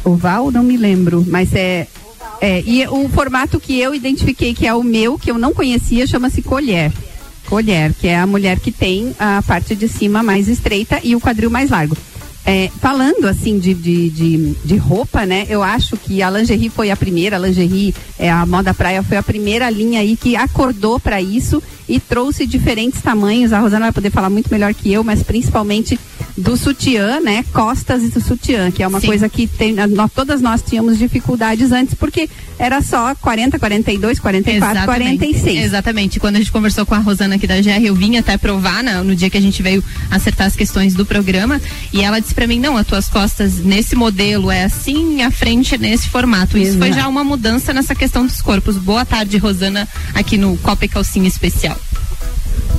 oval, não me lembro, mas é, é e o formato que eu identifiquei que é o meu, que eu não conhecia, chama-se colher. Colher, que é a mulher que tem a parte de cima mais estreita e o quadril mais largo. É, falando assim de, de, de, de roupa, né? Eu acho que a lingerie foi a primeira, a lingerie, é, a moda praia foi a primeira linha aí que acordou para isso e trouxe diferentes tamanhos. A Rosana vai poder falar muito melhor que eu, mas principalmente do sutiã, né? Costas e do sutiã, que é uma Sim. coisa que tem, nós, todas nós tínhamos dificuldades antes, porque era só 40, 42, 44, 46. Exatamente. Quando a gente conversou com a Rosana aqui da GR, eu vim até provar né, no dia que a gente veio acertar as questões do programa. E ela disse pra mim: não, as tuas costas nesse modelo é assim, a frente nesse formato. Isso foi Exato. já uma mudança nessa questão dos corpos. Boa tarde, Rosana, aqui no Copa e Calcinha Especial.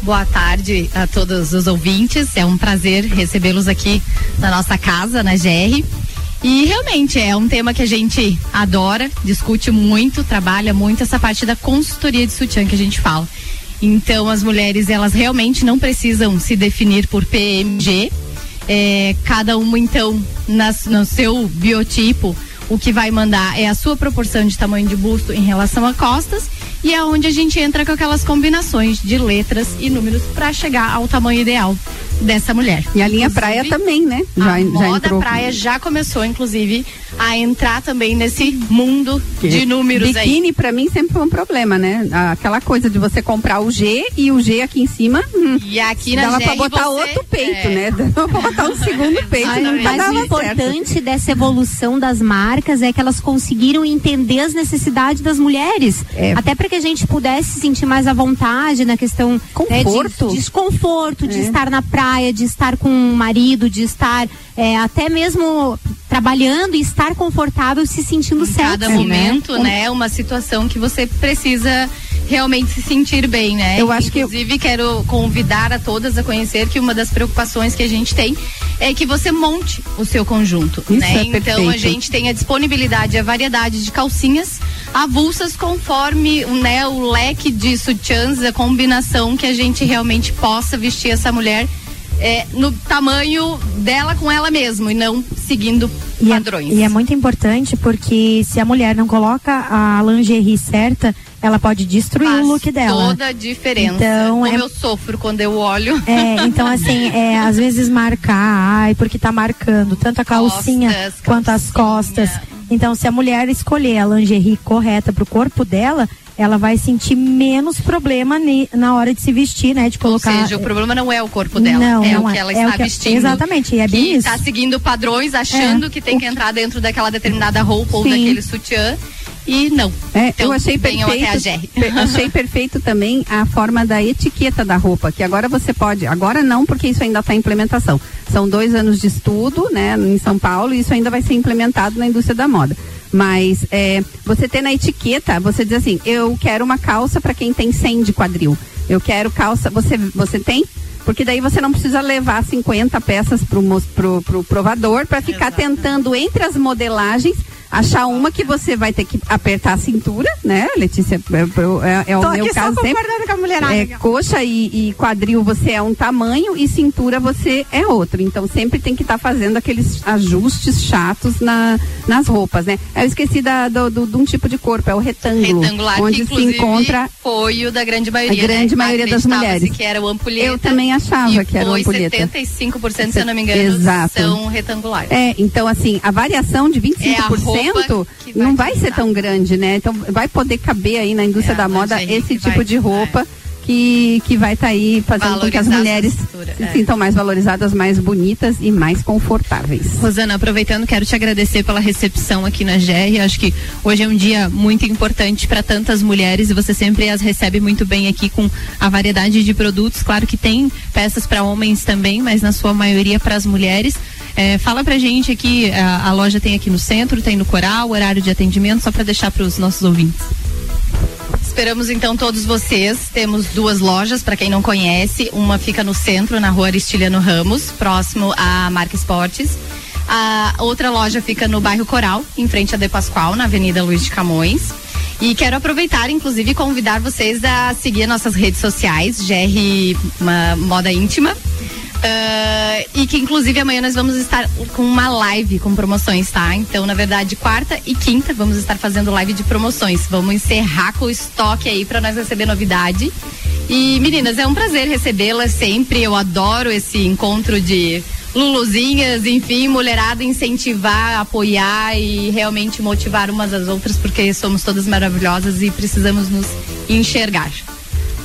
Boa tarde a todos os ouvintes. É um prazer recebê-los aqui na nossa casa, na GR. E realmente é um tema que a gente adora, discute muito, trabalha muito essa parte da consultoria de sutiã que a gente fala. Então as mulheres elas realmente não precisam se definir por PMG. É, cada uma então nas- no seu biotipo o que vai mandar é a sua proporção de tamanho de busto em relação a costas e é onde a gente entra com aquelas combinações de letras e números para chegar ao tamanho ideal dessa mulher. E a linha praia também, né? Já, a já moda entrou. praia já começou, inclusive, a entrar também nesse mundo Que de números aí. Biquíni pra mim sempre foi um problema, né? Aquela coisa de você comprar o G e o G aqui em cima. hum, E aqui na dava pra GR botar você- outro peito, é. né? Dava pra botar um segundo peito. Ai, mas o certo. importante dessa evolução das marcas é que elas conseguiram entender as necessidades das mulheres. É. Até para que a gente pudesse se sentir mais à vontade na questão né, Conforto. de desconforto, de É. estar na praia, de estar com o marido, de estar é, até mesmo trabalhando e estar confortável, se sentindo sexy, Cada né? momento, né? Uma situação que você precisa realmente se sentir bem, né? Eu acho que eu- Inclusive, quero convidar a todas a conhecer que uma das preocupações que a gente tem é que você monte o seu conjunto, Isso né? é então, a perfeito. gente tem a disponibilidade, a variedade de calcinhas avulsas conforme né, o leque de sutiãs, a combinação que a gente realmente possa vestir essa mulher é, no tamanho dela com ela mesma e não seguindo E é, padrões. e é muito importante porque se a mulher não coloca a lingerie certa, ela pode destruir Faz o look dela. Toda a diferença. Então, Como é- eu sofro quando eu olho. É, então assim, é, às vezes marcar, ai, porque tá marcando tanto a calcinha Costas, quanto as costas. Então, se a mulher escolher a lingerie correta pro corpo dela, ela vai sentir menos problema ne- na hora de se vestir, né? De Ou colocar. seja, o problema não é o corpo dela, Não, é não o é. que ela É está que- vestindo. exatamente, e é bem que isso. está seguindo padrões, achando É, que tem que entrar dentro daquela determinada roupa ou Sim. daquele sutiã. E não. É, então, eu achei perfeito. per- achei perfeito também a forma da etiqueta da roupa, que agora você pode, agora não, porque isso ainda está em implementação. São dois anos de estudo, né, em São Paulo, e isso ainda vai ser implementado na indústria da moda. Mas é, você ter na etiqueta, você diz assim, eu quero uma calça para quem tem 100 de quadril. Eu quero calça. Você, você tem? Porque daí você não precisa levar 50 peças pro, mos- pro, pro provador para ficar tentando entre as modelagens achar uma que você vai ter que apertar a cintura, né, Letícia? É, é- é o Tô meu caso sempre. concordando com a mulherada É, coxa e, e quadril você é um tamanho e cintura você é outro. Então sempre tem que estar fazendo aqueles ajustes chatos na, nas roupas, né? Eu esqueci da, do, do- de um tipo de corpo, é o retângulo. Retangular, onde que se encontra foi o da grande maioria. a grande né? maioria das mulheres. que era o ampulheta. Eu também achava que era o foi ampulheta. 75%, se eu não me engano, Exato. são retangulares. É, então assim, a variação de 25% É vai não vai ser tão grande, né? Então vai poder caber aí na indústria da moda esse tipo de roupa que, que vai estar aí fazendo com que as Valorizar mulheres se é. sintam mais valorizadas, mais bonitas e mais confortáveis. Rosana, aproveitando, quero te agradecer pela recepção aqui na GR. Acho que hoje é um dia muito importante para tantas mulheres e você sempre as recebe muito bem aqui com a variedade de produtos. Claro que tem peças para homens também, mas na sua maioria para as mulheres. É, fala pra gente aqui, a, a loja tem aqui no centro, tem no Coral, horário de atendimento, só para deixar para os nossos ouvintes. Esperamos então todos vocês. Temos duas lojas, para quem não conhece. Uma fica no centro, na rua Aristiliano Ramos, próximo à Marca Esportes. A outra loja fica no bairro Coral, em frente a De Pascoal, na Avenida Luiz de Camões. E quero aproveitar, inclusive, convidar vocês a seguir nossas redes sociais, GR Moda Íntima. Ah, e que inclusive amanhã nós vamos estar com uma live com promoções, tá? Então, na verdade, quarta e quinta vamos estar fazendo live de promoções. Vamos encerrar com o estoque aí para nós receber novidade. E meninas, é um prazer recebê-las sempre. Eu adoro esse encontro de Luluzinhas, enfim, mulherada incentivar, apoiar e realmente motivar umas às outras, porque somos todas maravilhosas e precisamos nos enxergar.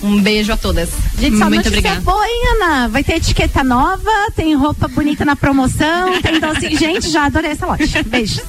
Um beijo a todas. Gente, só Muito obrigada. boa, hein, Ana? Vai ter etiqueta nova, tem roupa bonita na promoção, tem assim, gente, já adorei essa loja. Beijo.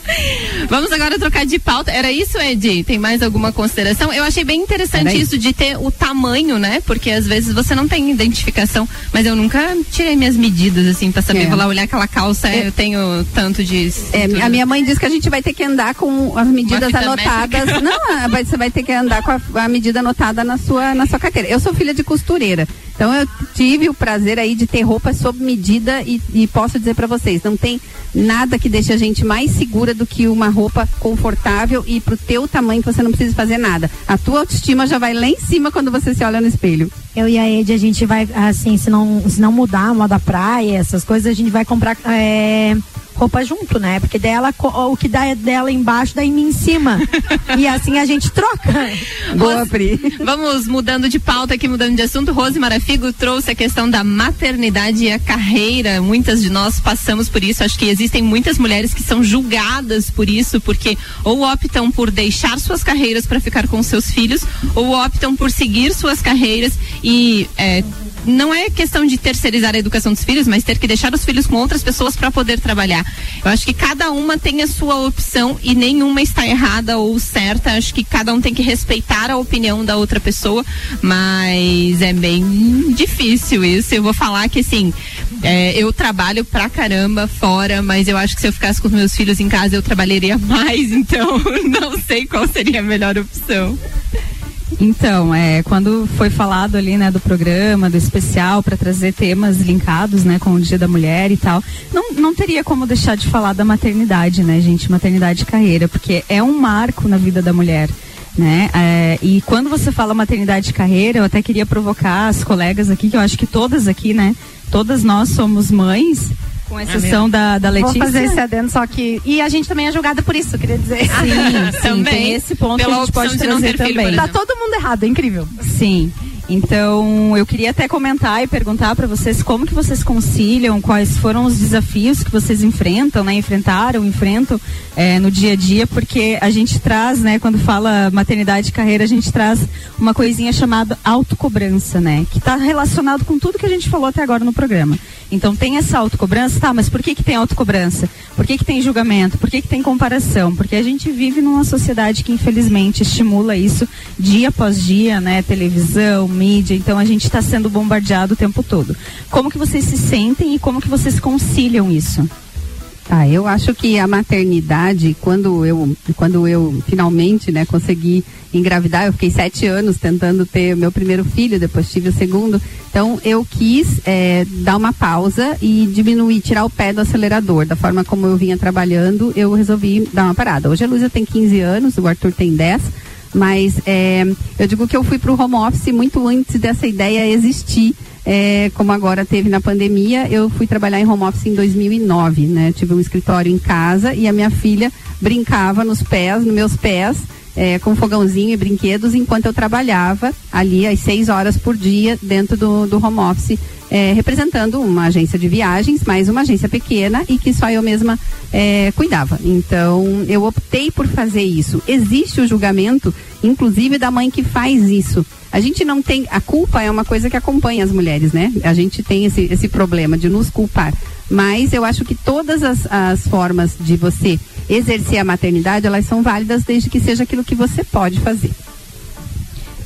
Vamos agora trocar de pauta. Era isso, Ed? Tem mais alguma consideração? Eu achei bem interessante isso de ter o tamanho, né? Porque às vezes você não tem identificação, mas eu nunca tirei minhas medidas assim pra saber. É. Vou lá olhar aquela calça, É. eu tenho tanto de. É, a minha mãe diz que a gente vai ter que andar com as medidas anotadas. métrica. Não, você vai ter que andar com a, a medida anotada na sua, na sua carteira. Eu sou filha de costureira, então eu tive o prazer aí de ter roupa sob medida e, e posso dizer para vocês, não tem nada que deixe a gente mais segura do que uma roupa confortável e pro teu tamanho você não precisa fazer nada. A tua autoestima já vai lá em cima quando você se olha no espelho. Eu e a Ed, a gente vai, assim, se não, se não mudar a moda praia, essas coisas, a gente vai comprar é, roupa junto, né? Porque dela, o que dá é dela embaixo, dá em mim em cima. e assim a gente troca. Boa, Pri. Vamos mudando de pauta aqui, mudando de assunto. Rose Marafigo trouxe a questão da maternidade e a carreira. Muitas de nós passamos por isso. Acho que existem muitas mulheres que são julgadas por isso, porque ou optam por deixar suas carreiras para ficar com seus filhos, ou optam por seguir suas carreiras e é, não é questão de terceirizar a educação dos filhos, mas ter que deixar os filhos com outras pessoas para poder trabalhar. Eu acho que cada uma tem a sua opção e nenhuma está errada ou certa. Acho que cada um tem que respeitar a opinião da outra pessoa, mas é bem difícil isso. Eu vou falar que assim, é, eu trabalho pra caramba fora, mas eu acho que se eu ficasse com meus filhos em casa eu trabalharia mais, então não sei qual seria a melhor opção. Então, é, quando foi falado ali, né, do programa, do especial, para trazer temas linkados, né, com o Dia da Mulher e tal, não, não teria como deixar de falar da maternidade, né, gente, maternidade e carreira, porque é um marco na vida da mulher. Né? É, e quando você fala maternidade e carreira, eu até queria provocar as colegas aqui, que eu acho que todas aqui, né? Todas nós somos mães, com exceção da, da Letícia. Vou fazer esse adendo, só que. E a gente também é julgada por isso, queria dizer. Sim, sim, Também. tem esse ponto Pela que a gente pode trazer filho, também. por Tá todo mundo errado, é incrível. Sim. Então, eu queria até comentar e perguntar para vocês como que vocês conciliam, quais foram os desafios que vocês enfrentam, né? Enfrentaram, enfrentam eh, no dia a dia, porque a gente traz, né? Quando fala maternidade e carreira, a gente traz uma coisinha chamada autocobrança, né? Que está relacionado com tudo que a gente falou até agora no programa. Então, tem essa autocobrança, tá? Mas por que que tem autocobrança? Por que que tem julgamento? Por que que tem comparação? Porque a gente vive numa sociedade que infelizmente estimula isso dia após dia, né? Televisão, mídia, então a gente está sendo bombardeado o tempo todo. Como que vocês se sentem e como que vocês conciliam isso? Ah, eu acho que a maternidade, quando eu, quando eu finalmente, né, consegui engravidar. Eu fiquei sete anos tentando ter meu primeiro filho, depois tive o segundo. Então eu quis é, dar uma pausa e diminuir, tirar o pé do acelerador. Da forma como eu vinha trabalhando, eu resolvi dar uma parada. Hoje a Luísa tem 15 anos, o Arthur tem 10. Mas é, eu digo que eu fui para o home office muito antes dessa ideia existir. É, como agora teve na pandemia, eu fui trabalhar em home office em 2009, né? Tive um escritório em casa e a minha filha brincava nos pés, nos meus pés, é, com fogãozinho e brinquedos, enquanto eu trabalhava ali às seis horas por dia dentro do, do home office, é, representando uma agência de viagens, mas uma agência pequena e que só eu mesma é, cuidava. Então, eu optei por fazer isso. Existe o julgamento, inclusive, da mãe que faz isso. A gente não tem. A culpa é uma coisa que acompanha as mulheres, né? A gente tem esse, esse problema de nos culpar. Mas eu acho que todas as, as formas de você exercer a maternidade, elas são válidas desde que seja aquilo que você pode fazer.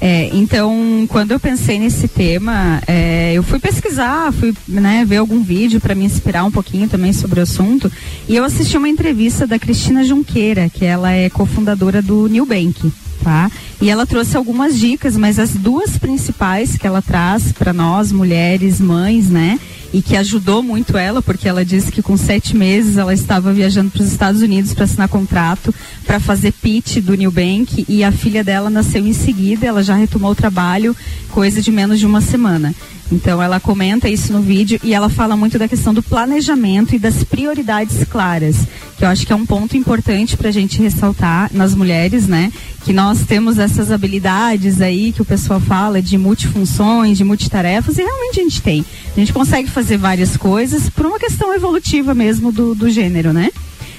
É, então, quando eu pensei nesse tema, é, eu fui pesquisar, fui né, ver algum vídeo para me inspirar um pouquinho também sobre o assunto. E eu assisti uma entrevista da Cristina Junqueira, que ela é cofundadora do New Bank. Tá? E ela trouxe algumas dicas, mas as duas principais que ela traz para nós, mulheres, mães, né? E que ajudou muito ela, porque ela disse que com sete meses ela estava viajando para os Estados Unidos para assinar contrato, para fazer pitch do New Bank, e a filha dela nasceu em seguida, ela já retomou o trabalho, coisa de menos de uma semana. Então ela comenta isso no vídeo e ela fala muito da questão do planejamento e das prioridades claras, que eu acho que é um ponto importante para a gente ressaltar nas mulheres, né? Que nós temos essas habilidades aí que o pessoal fala de multifunções, de multitarefas, e realmente a gente tem. A gente consegue fazer várias coisas por uma questão evolutiva mesmo do, do gênero, né?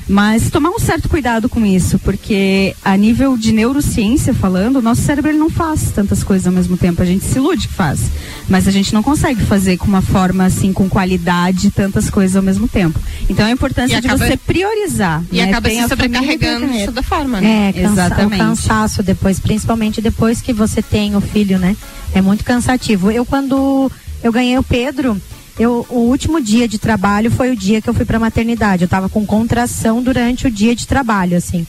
Mas tomar um certo cuidado com isso, porque a nível de neurociência falando, o nosso cérebro ele não faz tantas coisas ao mesmo tempo. A gente se ilude que faz. Mas a gente não consegue fazer com uma forma assim, com qualidade, tantas coisas ao mesmo tempo. Então a importância E de acaba- você priorizar. E né? acaba Tem se sobrecarregando de toda forma, né? É, cansa, Exatamente. o cansaço depois, principalmente depois que você tem o filho, né? É muito cansativo. Eu quando eu ganhei o Pedro, eu, o último dia de trabalho foi o dia que eu fui pra maternidade. Eu tava com contração durante o dia de trabalho, assim.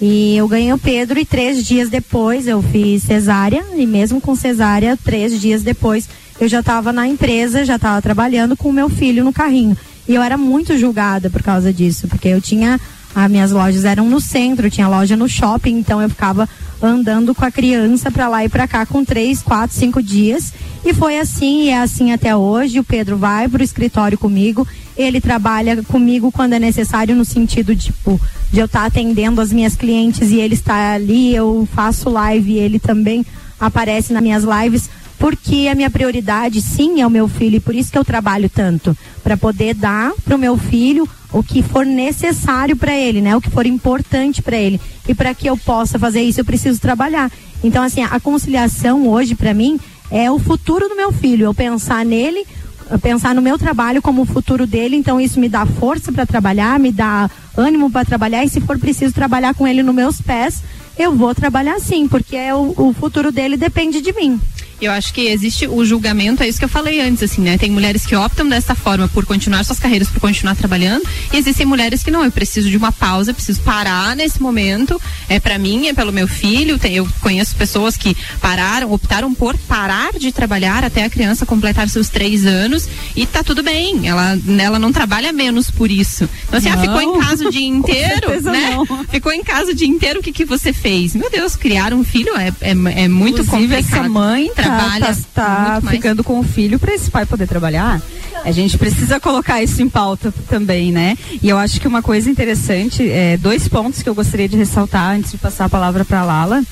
E eu ganhei o Pedro e três dias depois eu fiz cesárea e mesmo com cesárea, três dias depois eu já estava na empresa, já estava trabalhando com o meu filho no carrinho. E eu era muito julgada por causa disso, porque eu tinha as minhas lojas eram no centro, tinha loja no shopping, então eu ficava andando com a criança para lá e para cá com três, quatro, cinco dias. E foi assim, e é assim até hoje. O Pedro vai pro escritório comigo, ele trabalha comigo quando é necessário, no sentido tipo, de eu estar atendendo as minhas clientes e ele está ali, eu faço live e ele também aparece nas minhas lives porque a minha prioridade sim é o meu filho e por isso que eu trabalho tanto para poder dar para o meu filho o que for necessário para ele, né? O que for importante para ele e para que eu possa fazer isso eu preciso trabalhar. Então assim a conciliação hoje para mim é o futuro do meu filho. Eu pensar nele, eu pensar no meu trabalho como o futuro dele. Então isso me dá força para trabalhar, me dá ânimo para trabalhar e se for preciso trabalhar com ele nos meus pés eu vou trabalhar sim, porque é o, o futuro dele depende de mim. Eu acho que existe o julgamento, é isso que eu falei antes, assim, né? Tem mulheres que optam dessa forma por continuar suas carreiras, por continuar trabalhando, e existem mulheres que não, eu preciso de uma pausa, preciso parar nesse momento, é para mim, é pelo meu filho, tem- eu conheço pessoas que pararam, optaram por parar de trabalhar até a criança completar seus três anos, e tá tudo bem, ela, ela não trabalha menos por isso. Então assim, ah, Não. ficou em casa o dia inteiro, né? não. Ficou em casa o dia inteiro, o que que você fez? Meu Deus, criar um filho é, é, é muito Inclusive, complicado. essa mãe trabalha tá, tá ficando com o filho para esse pai poder trabalhar. A gente precisa colocar isso em pauta também, né? E eu acho que uma coisa interessante, é, dois pontos que eu gostaria de ressaltar antes de passar a palavra para Lala,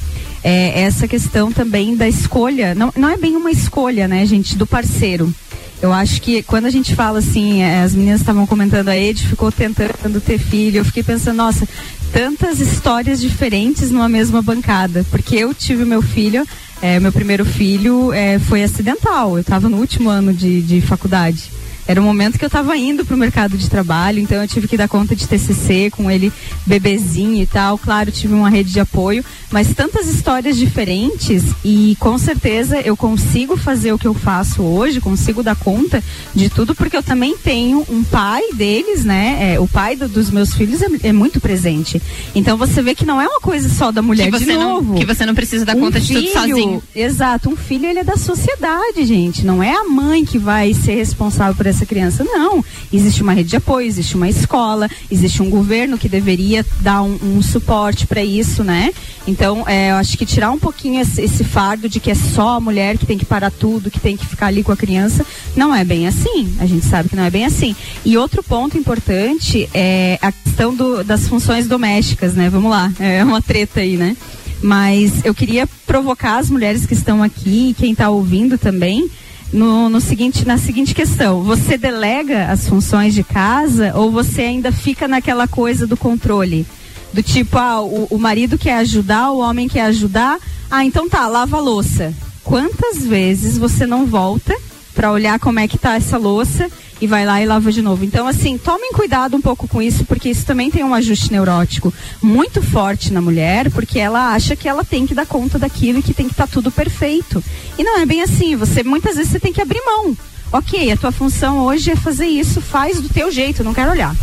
é essa questão também da escolha. Não, não é bem uma escolha, né, gente, do parceiro. Eu acho que quando a gente fala assim, eh, as meninas estavam comentando, a Ed ficou tentando ter filho, eu fiquei pensando, nossa, tantas histórias diferentes numa mesma bancada. Porque eu tive meu filho, eh, meu primeiro filho eh, foi acidental, eu estava no último ano de, de faculdade. Era um momento que eu estava indo para o mercado de trabalho, então eu tive que dar conta de TCC com ele bebezinho e tal. Claro, tive uma rede de apoio, mas tantas histórias diferentes e com certeza eu consigo fazer o que eu faço hoje, consigo dar conta de tudo, porque eu também tenho um pai deles, né? É, o pai do- dos meus filhos é, é muito presente. Então você vê que não é uma coisa só da mulher Que de você não- novo. que você não precisa dar Um conta de tudo filho- sozinho. Exato, um filho ele é da sociedade, gente. Não é a mãe que vai ser responsável por essa criança, não. Existe uma rede de apoio, existe uma escola, existe um governo que deveria dar um, um suporte para isso, né? Então, é, eu acho que tirar um pouquinho esse, esse fardo de que é só a mulher que tem que parar tudo, que tem que ficar ali com a criança, não é bem assim. A gente sabe que não é bem assim. E outro ponto importante é a questão do- das funções domésticas, né? Vamos lá, é uma treta aí, né? Mas eu queria provocar as mulheres que estão aqui e quem está ouvindo também no, no seguinte, na seguinte questão: você delega as funções de casa ou você ainda fica naquela coisa do controle? Do tipo, ah, o, o marido quer ajudar, o homem quer ajudar, ah, então tá, lava a louça. Quantas vezes você não volta para olhar como é que tá essa louça e vai lá e lava de novo. Então, assim, tomem cuidado um pouco com isso, porque isso também tem um ajuste neurótico muito forte na mulher, porque ela acha que ela tem que dar conta daquilo e que tem que estar tudo perfeito. E não é bem assim. Você muitas vezes você tem que abrir mão. Ok, a tua função hoje é fazer isso, faz do teu jeito, não quero olhar.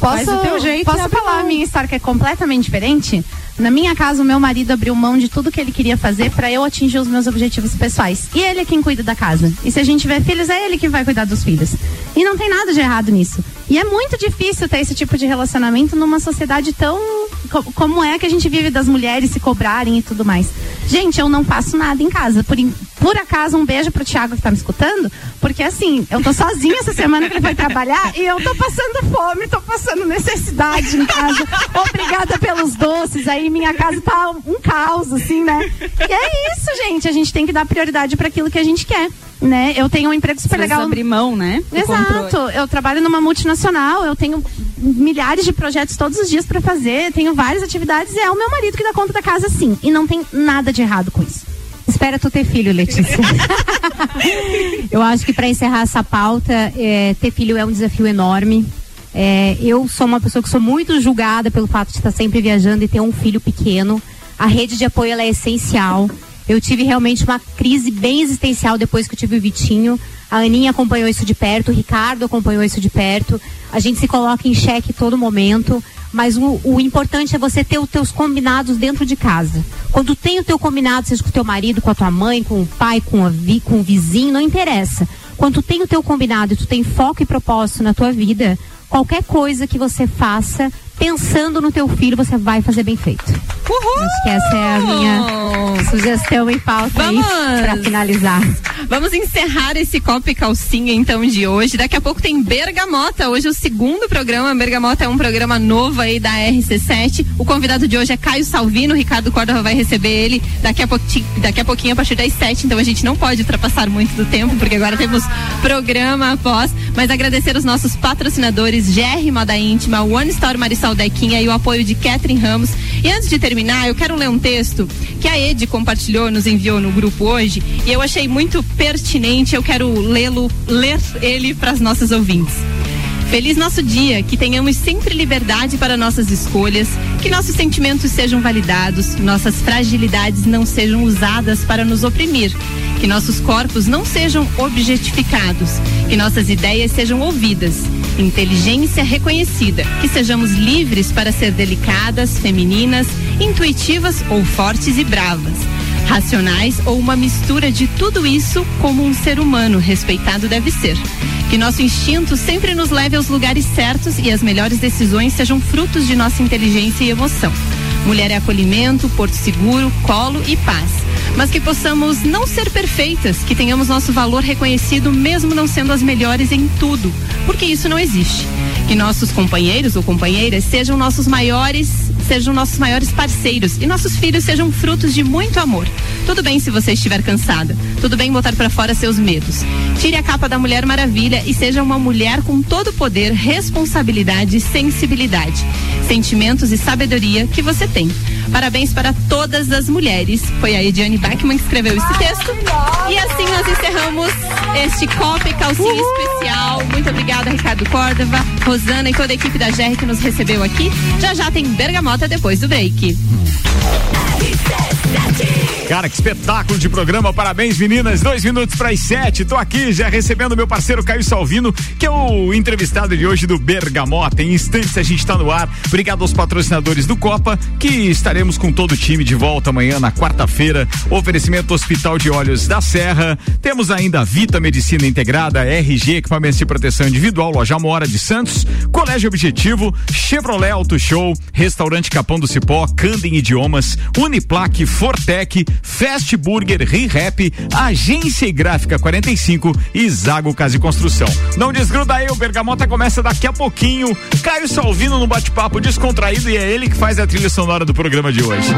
faz Posso, do teu jeito. posso falar a mão. minha história que é completamente diferente? Na minha casa, o meu marido abriu mão de tudo que ele queria fazer para eu atingir os meus objetivos pessoais. E ele é quem cuida da casa. E se a gente tiver filhos, é ele que vai cuidar dos filhos. E não tem nada de errado nisso. E é muito difícil ter esse tipo de relacionamento numa sociedade tão. co- como é que a gente vive das mulheres se cobrarem e tudo mais. Gente, eu não faço nada em casa. Por, por acaso, um beijo pro Thiago que tá me escutando, porque assim, eu tô sozinha essa semana que ele foi trabalhar e eu tô passando fome, tô passando necessidade em casa. Obrigada pelos doces. Aí minha casa tá um caos, assim, né? E é isso, gente. A gente tem que dar prioridade para aquilo que a gente quer. Né? Eu tenho um emprego super vezes legal. abrir mão, né? do Exato. controle. Eu trabalho numa multinacional, eu tenho milhares de projetos todos os dias para fazer, tenho várias atividades e é o meu marido que dá conta da casa sim. E não tem nada de errado com isso. Espera tu ter filho, Letícia. eu acho que para encerrar essa pauta, é, ter filho é um desafio enorme. É, eu sou uma pessoa que sou muito julgada pelo fato de estar sempre viajando e ter um filho pequeno. A rede de apoio é essencial. Eu tive realmente uma crise bem existencial depois que eu tive o Vitinho. A Aninha acompanhou isso de perto, o Ricardo acompanhou isso de perto. A gente se coloca em xeque todo momento. Mas o, o importante é você ter os teus combinados dentro de casa. Quando tem o teu combinado, seja com o teu marido, com a tua mãe, com o pai, com, a vi, com o vizinho, não interessa. Quando tem o teu combinado e tu tem foco e propósito na tua vida, qualquer coisa que você faça, pensando no teu filho, você vai fazer bem feito. Uhul! Acho que essa é a minha sugestão e pauta aí Vamos! pra finalizar. Vamos encerrar esse copo e calcinha então de hoje. Daqui a pouco tem Bergamota. Hoje é o segundo programa. Bergamota é um programa novo aí da RC7. O convidado de hoje é Caio Salvino. O Ricardo Córdova vai receber ele daqui a, pouquinho, daqui a pouquinho a partir das 7. Então a gente não pode ultrapassar muito do tempo, porque agora temos programa após. Mas agradecer os nossos patrocinadores GR Moda Íntima, One Store Marisol Dequinha e o apoio de Catherine Ramos. E antes de terminar, eu quero ler um texto que a Ed compartilhou, nos enviou no grupo hoje, e eu achei muito pertinente. Eu quero lê-lo, ler ele para as nossas ouvintes. Feliz nosso dia, que tenhamos sempre liberdade para nossas escolhas, que nossos sentimentos sejam validados, nossas fragilidades não sejam usadas para nos oprimir, que nossos corpos não sejam objetificados, que nossas ideias sejam ouvidas, inteligência reconhecida, que sejamos livres para ser delicadas, femininas, intuitivas ou fortes e bravas racionais ou uma mistura de tudo isso como um ser humano respeitado deve ser. Que nosso instinto sempre nos leve aos lugares certos e as melhores decisões sejam frutos de nossa inteligência e emoção. Mulher é acolhimento, porto seguro, colo e paz. Mas que possamos não ser perfeitas, que tenhamos nosso valor reconhecido mesmo não sendo as melhores em tudo, porque isso não existe. Que nossos companheiros ou companheiras sejam nossos maiores, sejam nossos maiores parceiros e nossos filhos sejam frutos de muito amor. Tudo bem se você estiver cansada, tudo bem botar para fora seus medos. Tire a capa da Mulher Maravilha e seja uma mulher com todo poder, responsabilidade, sensibilidade, sentimentos e sabedoria que você tem. Parabéns para todas as mulheres. Foi a Ediane Bachmann que escreveu esse texto. E assim nós encerramos este Copa e Calcinha especial. Muito obrigada, Ricardo Córdova, Rosana e toda a equipe da GR que nos recebeu aqui. Já já tem Bergamota depois do break. Cara, que espetáculo de programa. Parabéns, meninas. Dois minutos para as sete. Tô aqui já recebendo meu parceiro Caio Salvino, que é o entrevistado de hoje do Bergamota. Em instantes a gente tá no ar. Obrigado aos patrocinadores do Copa, que estaremos com todo o time de volta amanhã na quarta-feira. Oferecimento Hospital de Olhos da Serra. Temos ainda a Vita Medicina Integrada, RG Equipamentos de Proteção Individual, Loja Mora de Santos, Colégio Objetivo, Chevrolet Auto Show, Restaurante Capão do Cipó, Candem Idiomas, Uniplaque, Fortec, Fast Burger, ReHap, Agência e Gráfica 45 e Zago Casa e Construção. Não desgruda aí, o Bergamota começa daqui a pouquinho. Caio Salvino no bate-papo descontraído e é ele que faz a trilha sonora do programa de hoje.